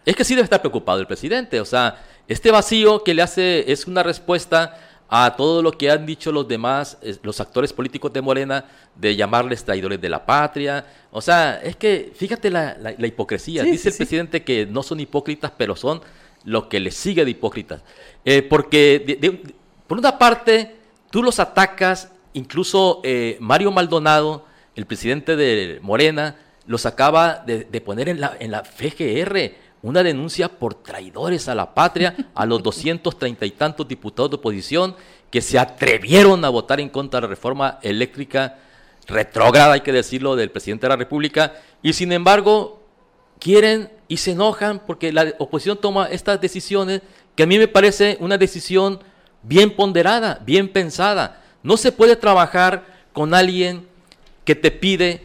Es que sí debe estar preocupado el presidente. O sea, este vacío que le hace es una respuesta a todo lo que han dicho los demás, los actores políticos de Morena, de llamarles traidores de la patria. O sea, es que fíjate la, hipocresía. Dice el presidente que no son hipócritas, pero son lo que les sigue de hipócritas. Eh, porque, por una parte, tú los atacas, incluso eh, Mario Maldonado, el presidente de Morena, los acaba de, poner en la, en la FGR una denuncia por traidores a la patria a los 230 y tantos diputados de oposición que se atrevieron a votar en contra de la reforma eléctrica retrógrada, hay que decirlo, del presidente de la República, y sin embargo quieren y se enojan porque la oposición toma estas decisiones que a mí me parece una decisión bien ponderada, bien pensada. No se puede trabajar con alguien que te pide,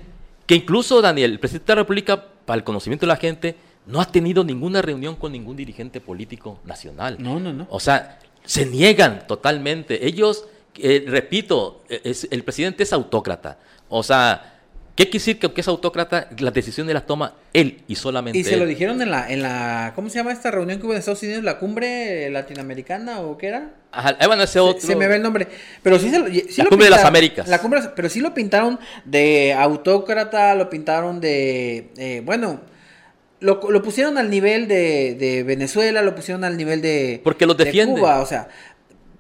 que incluso Daniel, el presidente de la República, para el conocimiento de la gente, no ha tenido ninguna reunión con ningún dirigente político nacional. No, no, no. O sea, se niegan totalmente. Ellos, eh, repito, es, el presidente es autócrata. O sea, ¿Qué quiere decir que, es autócrata? Las decisiones las toma él y solamente Y se lo dijeron en la, en la, ¿cómo se llama esta reunión que hubo en Estados Unidos? ¿La cumbre latinoamericana o qué era? Ajá, bueno, ese otro... Se, me ve el nombre. Pero sí, se, sí la cumbre de las Américas. La cumbre, pero sí lo pintaron de autócrata, lo pintaron de, eh, bueno, lo, lo, pusieron al nivel de, de, Venezuela, lo pusieron al nivel de, Porque lo defiende. De Cuba, o sea,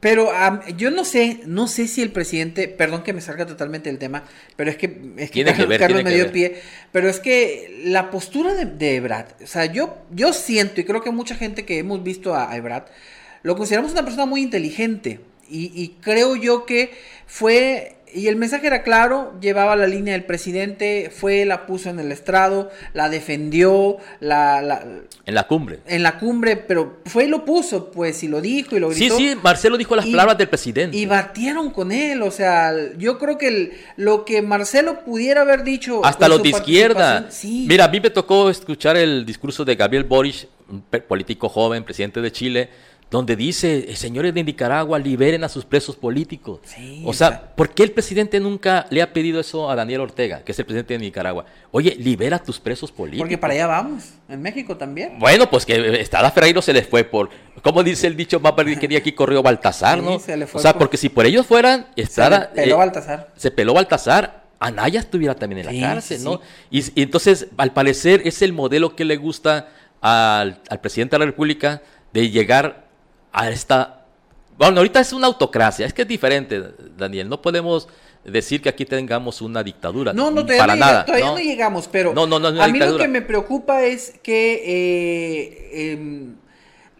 pero yo no sé, no sé si el presidente, perdón que me salga totalmente el tema, pero es que, es que Carlos, me dio pie, pero es que la postura de, de o sea, yo, yo siento y creo que mucha gente que hemos visto a, a lo consideramos una persona muy inteligente y, y creo yo que fue y el mensaje era claro, llevaba la línea del presidente, fue, la puso en el estrado, la defendió, la, En la cumbre. En la cumbre, pero fue y lo puso, pues, y lo dijo y lo gritó. Sí, sí, Marcelo dijo las palabras del presidente. Y batieron con él, o sea, yo creo que lo que Marcelo pudiera haber dicho... Hasta los de izquierda. Mira, a mí me tocó escuchar el discurso de Gabriel Boric, un político joven, presidente de Chile, donde dice, eh, señores de Nicaragua, liberen a sus presos políticos. o sea, ¿por qué el presidente nunca le ha pedido eso a Daniel Ortega, que es el presidente de Nicaragua? Oye, libera a tus presos políticos. Porque para allá vamos, en México también. Bueno, pues que Estada Ferreiro se les fue por, como dice el dicho, más quería aquí corrió Baltasar, ¿no? o sea, porque si por ellos fueran, Estada... Se peló eh, Baltasar. Se peló Baltasar, Anaya estuviera también en la cárcel, ¿no? Y, entonces, al parecer, es el modelo que le gusta al, al presidente de la República de llegar a esta... Bueno, ahorita es una autocracia, es que es diferente, Daniel, no podemos decir que aquí tengamos una dictadura. No, no, para no, nada, todavía no, llegamos, pero no, no, a mí lo que me preocupa es que eh, em,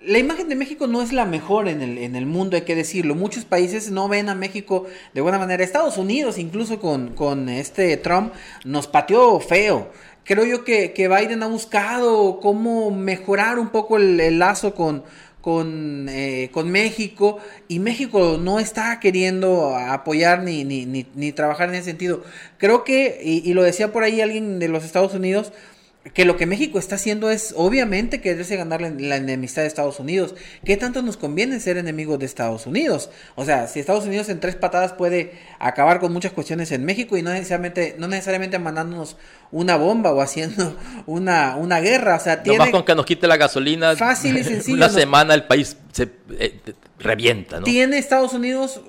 la imagen de México no es la mejor en el, en el mundo, hay que decirlo. Muchos países no ven a México de buena manera. Estados Unidos, incluso con, con este Trump, nos pateó feo. Creo yo que, que Biden ha buscado cómo mejorar un poco el lazo con, con, eh, con México y México no está queriendo apoyar ni, ni, ni, ni trabajar en ese sentido. Creo que, y, y, lo decía por ahí alguien de los Estados Unidos, que lo que México está haciendo es obviamente quererse ganar la, enemistad de Estados Unidos. ¿Qué tanto nos conviene ser enemigos de Estados Unidos? O sea, si Estados Unidos en tres patadas puede acabar con muchas cuestiones en México y no necesariamente, no necesariamente mandándonos una bomba o haciendo [LAUGHS] una, una guerra. O sea, tiene... con que nos quite la gasolina. Fácil y [LAUGHS] sencillo. Una semana el país se eh, revienta, ¿no? Tiene Estados Unidos,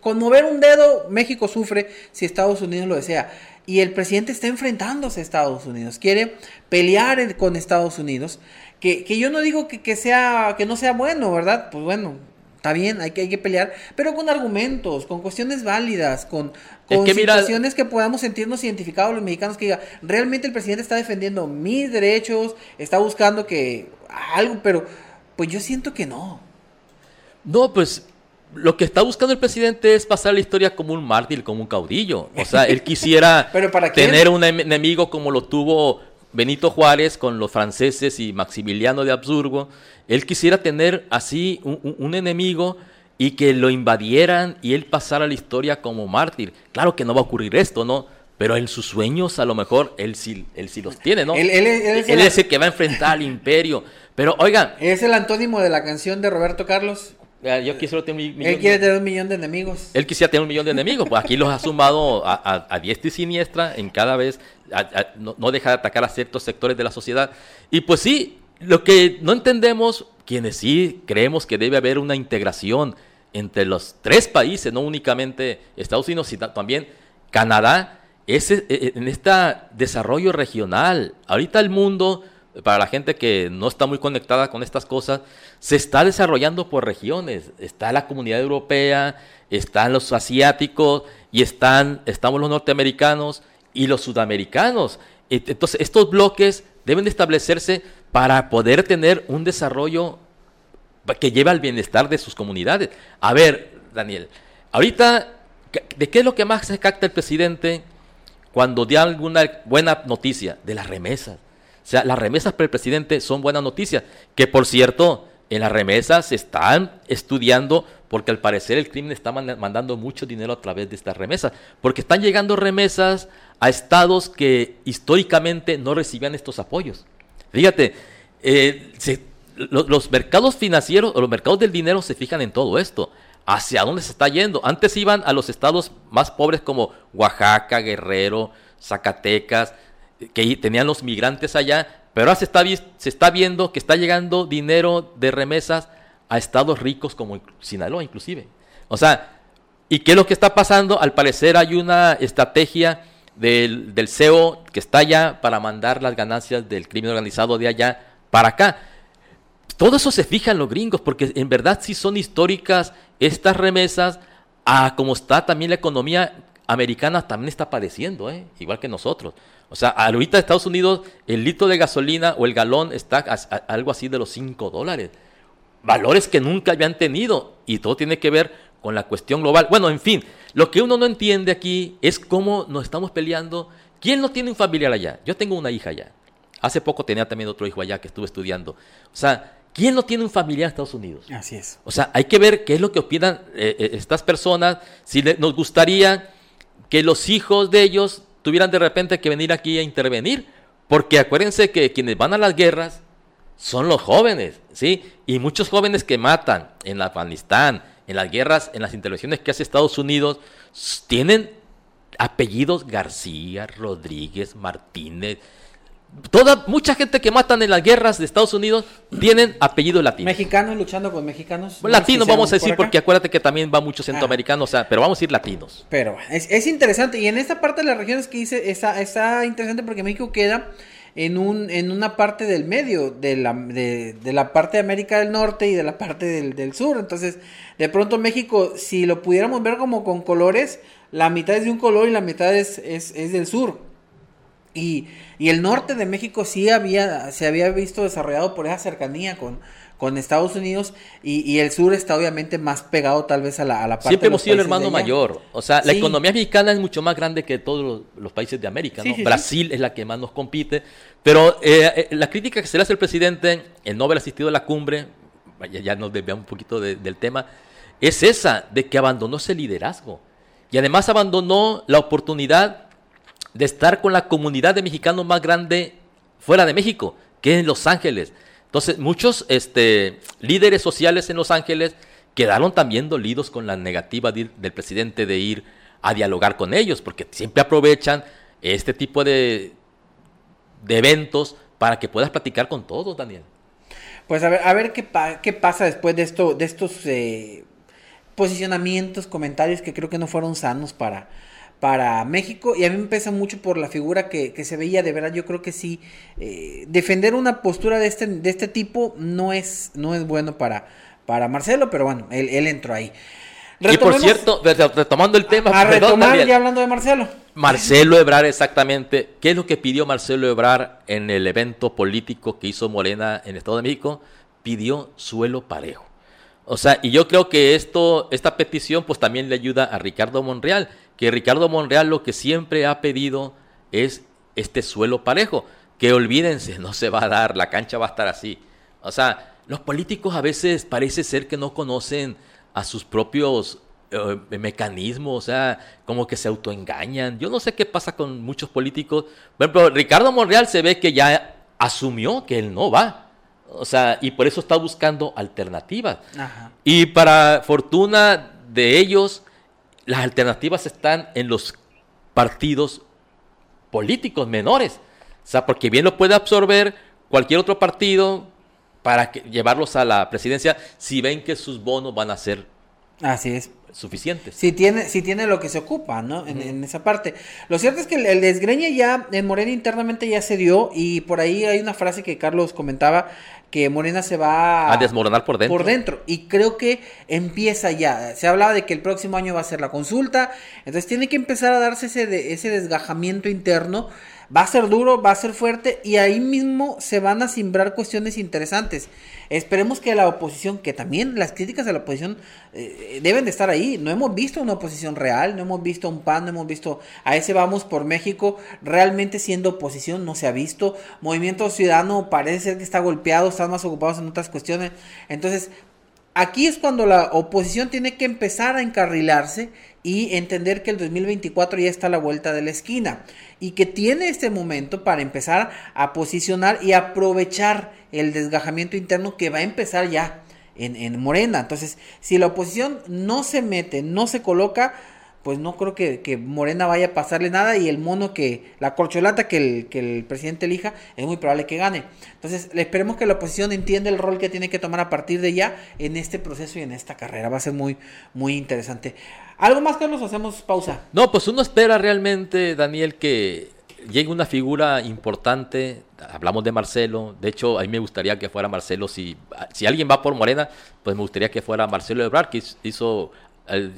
con mover un dedo, México sufre si Estados Unidos lo desea y el presidente está enfrentándose a Estados Unidos, quiere pelear con Estados Unidos, que, que yo no digo que, que, sea, que no sea bueno, ¿verdad? Pues bueno, está bien, hay que, hay que pelear, pero con argumentos, con cuestiones válidas, con, con que situaciones que podamos sentirnos identificados los mexicanos, que diga, realmente el presidente está defendiendo mis derechos, está buscando que algo, pero pues yo siento que no. No, pues lo que está buscando el presidente es pasar la historia como un mártir, como un caudillo. O sea, él [LAUGHS] quisiera tener un enemigo como lo tuvo Benito Juárez con los franceses y Maximiliano de Habsburgo. Él quisiera tener así un, enemigo y que lo invadieran y él pasara la historia como mártir. Claro que no va a ocurrir esto, ¿no? Pero en sus sueños a lo mejor él sí, él sí los tiene, ¿no? Él, es, el que va a enfrentar al imperio. Pero oigan. Es el antónimo de la canción de Roberto Carlos. Yo quisiera tener un millón. Él quiere tener un millón de enemigos. Él quisiera tener un millón de enemigos. Pues aquí los ha sumado a, diestra y siniestra en cada vez. no, deja de atacar a ciertos sectores de la sociedad. Y pues sí, lo que no entendemos, quienes sí creemos que debe haber una integración entre los tres países, no únicamente Estados Unidos, sino también Canadá, es e, e, en este desarrollo regional. Ahorita el mundo para la gente que no está muy conectada con estas cosas, se está desarrollando por regiones. Está la comunidad europea, están los asiáticos y están, estamos los norteamericanos y los sudamericanos. Entonces, estos bloques deben de establecerse para poder tener un desarrollo que lleve al bienestar de sus comunidades. A ver, Daniel, ahorita, ¿de qué es lo que más se capta el presidente cuando da alguna buena noticia? De las remesas. O sea, las remesas para el presidente son buenas noticias. Que por cierto, en las remesas se están estudiando porque al parecer el crimen está mandando mucho dinero a través de estas remesas, porque están llegando remesas a estados que históricamente no recibían estos apoyos. Fíjate, eh, los, mercados financieros o los mercados del dinero se fijan en todo esto. ¿Hacia dónde se está yendo? Antes iban a los estados más pobres como Oaxaca, Guerrero, Zacatecas, que tenían los migrantes allá, pero ahora se está, se está viendo que está llegando dinero de remesas a estados ricos como Sinaloa inclusive. O sea, ¿y qué es lo que está pasando? Al parecer hay una estrategia del, del CEO que está allá para mandar las ganancias del crimen organizado de allá para acá. Todo eso se fija en los gringos, porque en verdad sí son históricas estas remesas, a como está también la economía americana, también está padeciendo, ¿eh? igual que nosotros. O sea, ahorita en Estados Unidos el litro de gasolina o el galón está algo así de los 5 dólares. Valores que nunca habían tenido. Y todo tiene que ver con la cuestión global. Bueno, en fin, lo que uno no entiende aquí es cómo nos estamos peleando. ¿Quién no tiene un familiar allá? Yo tengo una hija allá. Hace poco tenía también otro hijo allá que estuve estudiando. O sea, ¿quién no tiene un familiar en Estados Unidos? Así es. O sea, hay que ver qué es lo que opinan eh, eh, estas personas. Si nos gustaría que los hijos de ellos tuvieran de repente que venir aquí a intervenir. Porque acuérdense que quienes van a las guerras son los jóvenes, ¿sí? Y muchos jóvenes que matan en Afganistán, en las guerras, en las intervenciones que hace Estados Unidos, tienen apellidos García, Rodríguez, Martínez, Toda, mucha gente que matan en las guerras de Estados Unidos tienen apellidos latinos. Mexicanos luchando con mexicanos. latinos vamos a decir, porque acuérdate que también va mucho centroamericano, o sea, pero vamos a ir latinos. Pero es, es, interesante, y en esta parte de las regiones que dice, está, está interesante porque México queda en, un, en una parte del medio, de la, de, la parte de América del Norte y de la parte del, del sur. Entonces, de pronto México, si lo pudiéramos ver como con colores, la mitad es de un color y la mitad es, es, es del sur. Y, el norte de México sí había, se había visto desarrollado por esa cercanía con, con Estados Unidos y, el sur está obviamente más pegado tal vez a la, a la parte Siempre hemos sido el hermano mayor. O sea, la economía mexicana es mucho más grande que todos los, países de América. Brasil es la que más nos compite. Pero eh, eh, la crítica que se le hace al presidente en no haber asistido a la cumbre, ya, ya nos desviamos un poquito del tema, es esa, de que abandonó ese liderazgo. Y además abandonó la oportunidad de estar con la comunidad de mexicanos más grande fuera de México, que es en Los Ángeles. Entonces, muchos este, líderes sociales en Los Ángeles quedaron también dolidos con la negativa del presidente de ir a dialogar con ellos, porque siempre aprovechan este tipo de, de eventos para que puedas platicar con todos, Daniel. Pues a ver, a ver qué, qué pasa después de esto, de estos eh, posicionamientos, comentarios que creo que no fueron sanos para, para México y a mí me pesa mucho por la figura que, se veía, de verdad yo creo que sí, eh, defender una postura de este, de este tipo no es, no es bueno para, para Marcelo, pero bueno, él, entró ahí. y por cierto, retomando el tema, a retomar ya hablando de Marcelo. Marcelo Ebrar, exactamente. ¿Qué es lo que pidió Marcelo Ebrar en el evento político que hizo Morena en Estado de México? Pidió suelo parejo. O sea, y yo creo que esto, esta petición, pues también le ayuda a Ricardo Monreal, que Ricardo Monreal lo que siempre ha pedido es este suelo parejo. Que olvídense, no se va a dar, la cancha va a estar así. O sea, los políticos a veces parece ser que no conocen a sus propios eh, mecanismos, o sea, como que se autoengañan. Yo no sé qué pasa con muchos políticos. Por ejemplo, Ricardo Monreal se ve que ya asumió que él no va. O sea, y por eso está buscando alternativas. Y para fortuna de ellos, las alternativas están en los partidos políticos menores. O sea, porque bien lo puede absorber cualquier otro partido para llevarlos a la presidencia si ven que sus bonos van a ser Así es. suficientes. Si tiene, si tiene lo que se ocupa, ¿no? En, esa parte. Lo cierto es que el, desgreñe ya en Morena internamente ya se dio y por ahí hay una frase que Carlos comentaba que Morena se va a desmoronar por dentro. Por dentro. Y creo que empieza ya. Se hablaba de que el próximo año va a ser la consulta. Entonces tiene que empezar a darse ese, ese desgajamiento interno. Va a ser duro, va a ser fuerte y ahí mismo se van a simbrar cuestiones interesantes. Esperemos que la oposición, que también las críticas de la oposición eh, deben de estar ahí. No hemos visto una oposición real, no hemos visto un PAN, no hemos visto a ese Vamos por México realmente siendo oposición, no se ha visto. Movimiento Ciudadano parece ser que está golpeado, están más ocupados en otras cuestiones. Entonces, aquí es cuando la oposición tiene que empezar a encarrilarse y entender que el 2024 ya está a la vuelta de la esquina y que tiene este momento para empezar a posicionar y aprovechar el desgajamiento interno que va a empezar ya en, Morena. Entonces, si la oposición no se mete, no se coloca, pues no creo que, Morena vaya a pasarle nada y el mono que, la corcholata que el, que el presidente elija, es muy probable que gane. Entonces, esperemos que la oposición entienda el rol que tiene que tomar a partir de ya en este proceso y en esta carrera. Va a ser muy, muy interesante. ¿Algo más, Carlos? Hacemos pausa. No, pues uno espera realmente, Daniel, que llegue una figura importante. Hablamos de Marcelo. De hecho, a mí me gustaría que fuera Marcelo. Si, si alguien va por Morena, pues me gustaría que fuera Marcelo Ebrard, que hizo,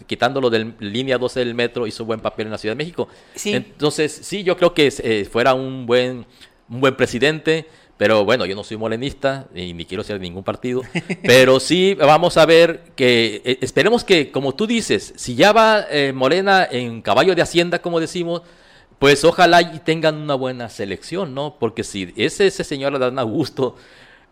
quitándolo de línea 12 del metro, hizo buen papel en la Ciudad de México. Entonces, sí, yo creo que eh, fuera un buen, un buen presidente. Pero bueno, yo no soy morenista y ni quiero ser de ningún partido. [LAUGHS] Pero sí vamos a ver que eh, esperemos que, como tú dices, si ya va eh, Morena en caballo de hacienda, como decimos, pues ojalá y tengan una buena selección, ¿no? Porque si ese, ese señor Dan Augusto,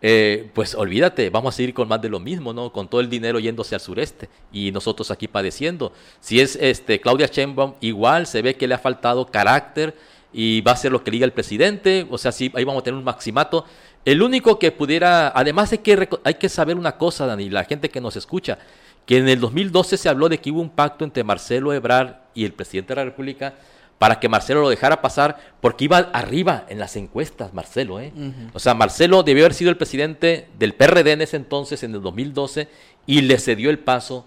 eh, pues olvídate, vamos a seguir con más de lo mismo, ¿no? Con todo el dinero yéndose al sureste y nosotros aquí padeciendo. Si es este Claudia Sheinbaum, igual se ve que le ha faltado carácter y va a ser lo que diga el presidente, o sea, sí, ahí vamos a tener un maximato. El único que pudiera, además hay que, hay que saber una cosa, Dani, la gente que nos escucha, que en el 2012 se habló de que hubo un pacto entre Marcelo Ebrard y el presidente de la República para que Marcelo lo dejara pasar, porque iba arriba en las encuestas, Marcelo. ¿eh? O sea, Marcelo debió haber sido el presidente del PRD en ese entonces, en el 2012, y le cedió el paso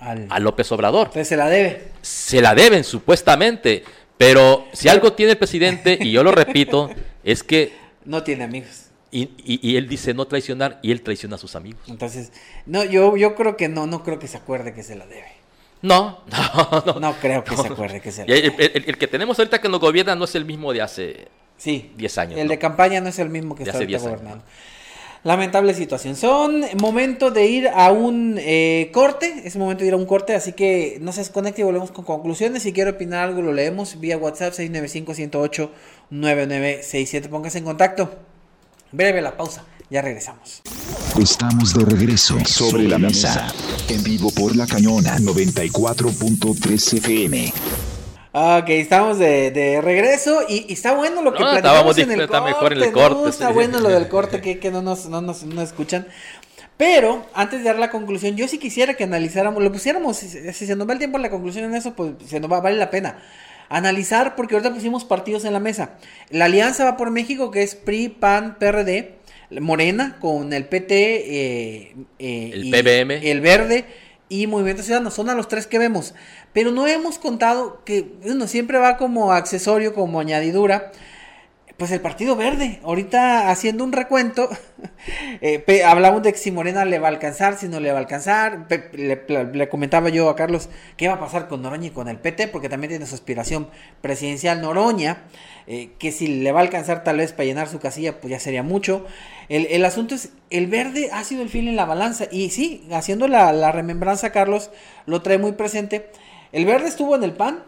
a López Obrador. Entonces se la debe. Se la deben, supuestamente. Pero si algo tiene el presidente, y yo lo repito, [LAUGHS] es que... No tiene amigos. Y, él dice no traicionar y él traiciona a sus amigos. Entonces, no, yo, yo creo que no, no creo que se acuerde que se la debe. No, [LAUGHS] no, no. No creo que se acuerde que se la debe. El, que tenemos ahorita que nos gobierna no es el mismo de hace sí, 10 años. El de campaña no es el mismo que está ahorita gobernando. Lamentable situación. Son momento de ir a un eh, corte. Es momento de ir a un corte, así que no se desconecte y volvemos con conclusiones. Si quiere opinar algo, lo leemos vía WhatsApp 695-108-9967. Póngase en contacto. Breve la pausa. Ya regresamos. Estamos de regreso sobre la mesa. En vivo por la cañona 94.3 FM. Ok, estamos de, regreso y, está bueno lo que no, platicamos en el corte. Mejor en el corte está bueno lo del corte [LAUGHS] que, no, nos, no, nos, escuchan. Pero antes de dar la conclusión, yo sí quisiera que analizáramos, lo pusiéramos, si, se nos va el tiempo en la conclusión en eso, pues se nos va, vale la pena. Analizar, porque ahorita pusimos partidos en la mesa. La alianza va por México, que es PRI, PAN, PRD, Morena, con el PT, eh, eh, el PBM, el Verde y Movimiento Ciudadano. Son a los tres que vemos. Pero no hemos contado que uno siempre va como accesorio, como añadidura. Pues el Partido Verde, ahorita haciendo un recuento, [LAUGHS] eh, hablamos de que si Morena le va a alcanzar, si no le va a alcanzar. le, comentaba yo a Carlos qué va a pasar con Noroña y con el PT, porque también tiene su aspiración presidencial Noroña, eh, que si le va a alcanzar tal vez para llenar su casilla, pues ya sería mucho. El, el, asunto es, el verde ha sido el fin en la balanza. Y sí, haciendo la, la remembranza, Carlos, lo trae muy presente el verde estuvo en el PAN.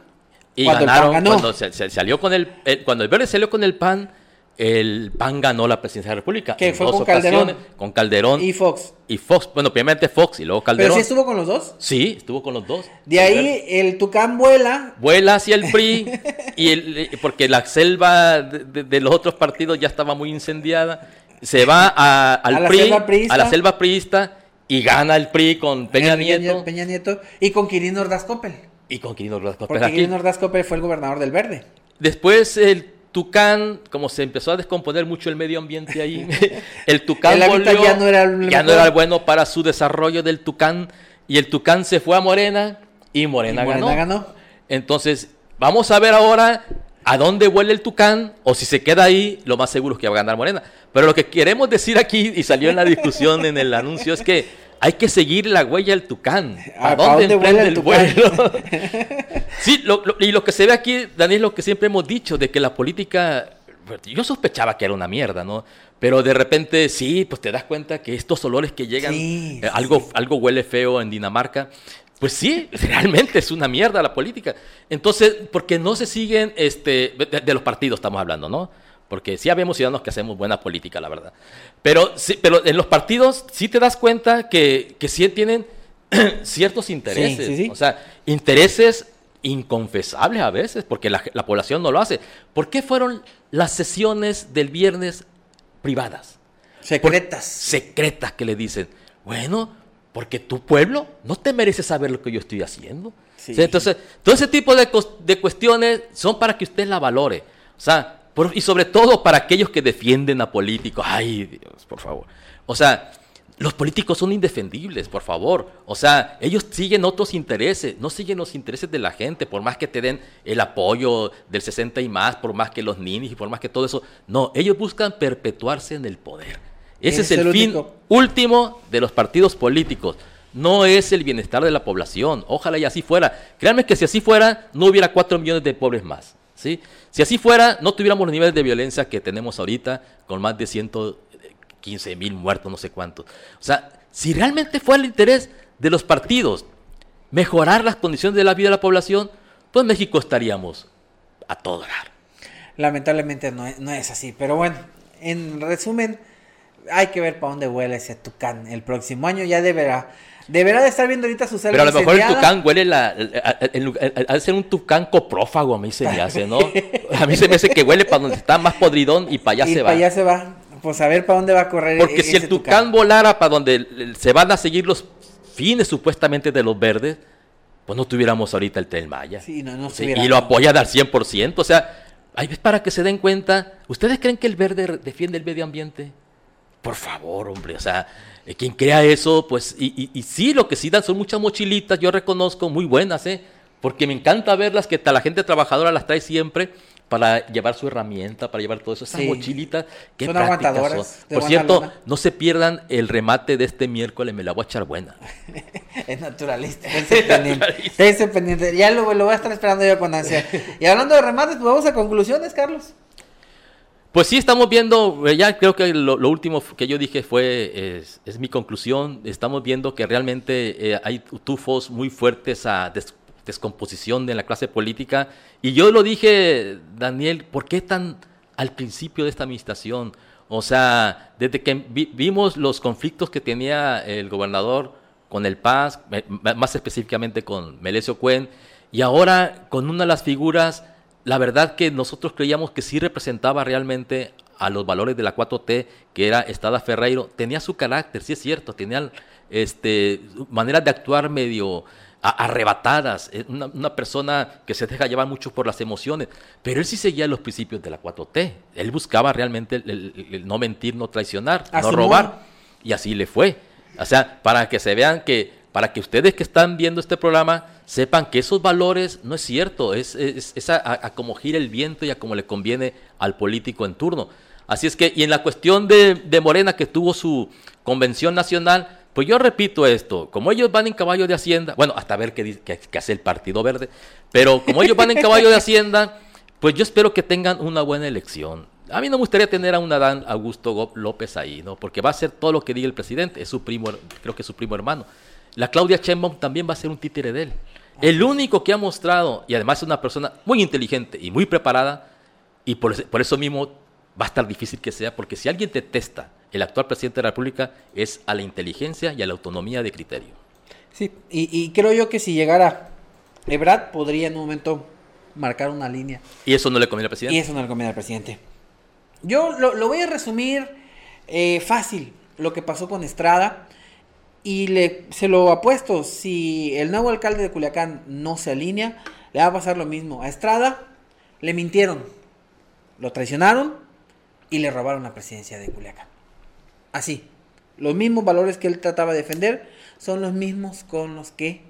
Y ganaron, cuando se, salió con el, cuando el verde salió con el PAN, el PAN ganó la presidencia de la República. Que fue con Calderón. Con Calderón. Y Fox. Y Fox, bueno, primeramente Fox y luego Calderón. ¿Pero sí estuvo con los dos? Sí, estuvo con los dos. De ahí el Tucán vuela. Vuela hacia el PRI, [LAUGHS] y el, porque la selva de, los otros partidos ya estaba muy incendiada. Se va a, al PRI, a la selva priista, y gana el PRI con Peña, Nieto. Peña Nieto y con Quirino Ordaz Coppel. Y con Quirino Ordaz Porque Quirino Ordaz fue el gobernador del Verde. Después el Tucán, como se empezó a descomponer mucho el medio ambiente ahí, [LAUGHS] el Tucán volvió, ya no era, el ya no era bueno para su desarrollo del Tucán y el Tucán se fue a Morena y Morena, Morena ganó. Entonces, vamos a ver ahora a dónde vuelve el Tucán o si se queda ahí, lo más seguro es que va a ganar Morena. Pero lo que queremos decir aquí, y salió en la discusión en el anuncio, es que hay que seguir la huella del tucán. ¿A, dónde, emprende el, vuelo? [LAUGHS] sí, y lo que se ve aquí, Daniel, lo que siempre hemos dicho, de que la política, yo sospechaba que era una mierda, ¿no? Pero de repente, sí, pues te das cuenta que estos olores que llegan, eh, algo, algo huele feo en Dinamarca. Pues sí, [LAUGHS] realmente es una mierda la política. Entonces, porque no se siguen, este, de, los partidos estamos hablando, ¿no? Porque sí habemos ciudadanos que hacemos buena política, la verdad. Pero, sí, pero en los partidos sí te das cuenta que, que sí tienen [CLEARS THROAT] ciertos intereses. O sea, intereses inconfesables a veces, porque la, la población no lo hace. ¿Por qué fueron las sesiones del viernes privadas? Secretas. secretas que le dicen. Bueno, porque tu pueblo no te merece saber lo que yo estoy haciendo. Entonces, todo ese tipo de, de, cuestiones son para que usted la valore. O sea, y sobre todo para aquellos que defienden a políticos. Ay, Dios, por favor. O sea, los políticos son indefendibles, por favor. O sea, ellos siguen otros intereses, no siguen los intereses de la gente, por más que te den el apoyo del 60 y más, por más que los ninis y por más que todo eso. No, ellos buscan perpetuarse en el poder. Ese es, el, fin último de los partidos políticos. No es el bienestar de la población. Ojalá y así fuera. Créanme que si así fuera, no hubiera cuatro millones de pobres más. Si así fuera, no tuviéramos los niveles de violencia que tenemos ahorita, con más de 115 mil muertos, no sé cuántos. O sea, si realmente fuera el interés de los partidos mejorar las condiciones de la vida de la población, pues México estaríamos a todo dar. Lamentablemente no no es así. Pero bueno, en resumen hay que ver para dónde huele ese tucán el próximo año. Ya deberá. Deberá de estar viendo ahorita su Pero a lo mejor el tucán huele la. Al ser un tucán coprófago, a mí se me hace, ¿no? A mí se me hace que huele para donde está más podridón y para allá se va. Para allá se va. Pues a ver para dónde va a correr. Porque si el tucán, volara para donde se van a seguir los fines supuestamente de los verdes, pues no tuviéramos ahorita el Tel Maya. Sí, no, no Y lo apoya al 100%. O sea, hay para que se den cuenta. ¿Ustedes creen que el verde defiende el medio ambiente? Por favor, hombre, o sea, eh, quien crea eso, pues, y, y, sí, lo que sí dan son muchas mochilitas, yo reconozco, muy buenas, ¿eh? Porque me encanta verlas, que la gente trabajadora las trae siempre para llevar su herramienta, para llevar todo eso. Esas mochilitas, qué son aguantadoras. Por cierto, no se pierdan el remate de este miércoles, me la voy a echar buena. [LAUGHS] es naturalista, [LAUGHS] ese pendiente. pendiente. Ya lo, lo, voy a estar esperando yo con ansia. Y hablando de remates, pues vamos a conclusiones, Carlos. Pues sí, estamos viendo, eh, ya creo que lo, último que yo dije fue, es, mi conclusión, estamos viendo que realmente eh, hay tufos muy fuertes a descomposición de la clase política. Y yo lo dije, Daniel, ¿por qué tan al principio de esta administración? O sea, desde que vimos los conflictos que tenía el gobernador con el Paz, más específicamente con Melesio Cuen, y ahora con una de las figuras la verdad que nosotros creíamos que sí representaba realmente a los valores de la 4T, que era Estada Ferreiro, tenía su carácter, sí es cierto, tenía este, maneras de actuar medio arrebatadas, eh, una, persona que se deja llevar mucho por las emociones, pero él sí seguía los principios de la 4T, él buscaba realmente el, no mentir, no traicionar, no robar, y así le fue. O sea, para que se vean que, para que ustedes que están viendo este programa, sepan que esos valores no es cierto, es, es, a, como gira el viento y a como le conviene al político en turno. Así es que, y en la cuestión de, Morena que tuvo su convención nacional, pues yo repito esto, como ellos van en caballo de Hacienda, bueno, hasta ver qué, qué, hace el Partido Verde, pero como ellos van en caballo de Hacienda, pues yo espero que tengan una buena elección. A mí no me gustaría tener a un Adán Augusto López ahí, ¿no? Porque va a ser todo lo que diga el presidente, es su primo, creo que es su primo hermano. La Claudia Sheinbaum también va a ser un títere de él. El único que ha mostrado, y además es una persona muy inteligente y muy preparada, y por, eso mismo va a estar difícil que sea, porque si alguien detesta el actual presidente de la República es a la inteligencia y a la autonomía de criterio. Sí, y, creo yo que si llegara Ebrad podría en un momento marcar una línea. Y eso no le conviene al presidente. Y eso no le conviene al presidente. Yo lo, voy a resumir eh, fácil, lo que pasó con Estrada. Y le, se lo apuesto, si el nuevo alcalde de Culiacán no se alinea, le va a pasar lo mismo. A Estrada le mintieron, lo traicionaron y le robaron la presidencia de Culiacán. Así, los mismos valores que él trataba de defender son los mismos con los que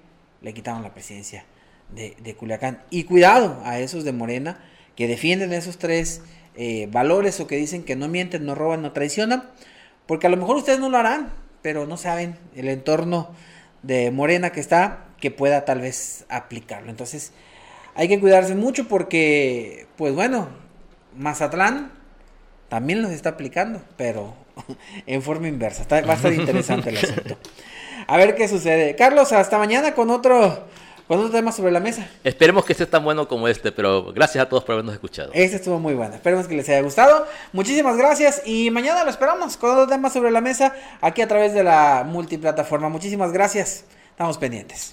le quitaron la presidencia de, Culiacán. Y cuidado a esos de Morena que defienden esos tres eh, valores o que dicen que no mienten, no roban, no traicionan, porque a lo mejor ustedes no lo harán pero no saben el entorno de Morena que está que pueda tal vez aplicarlo. Entonces, hay que cuidarse mucho porque, pues bueno, Mazatlán también los está aplicando, pero [LAUGHS] en forma inversa. va a estar interesante el asunto. [LAUGHS] A ver qué sucede. Carlos, hasta mañana con otro, con otro tema sobre la mesa. Esperemos que esté tan bueno como este, pero gracias a todos por habernos escuchado. Este estuvo muy bueno. Esperemos que les haya gustado. Muchísimas gracias y mañana lo esperamos con otro tema sobre la mesa aquí a través de la multiplataforma. Muchísimas gracias. Estamos pendientes.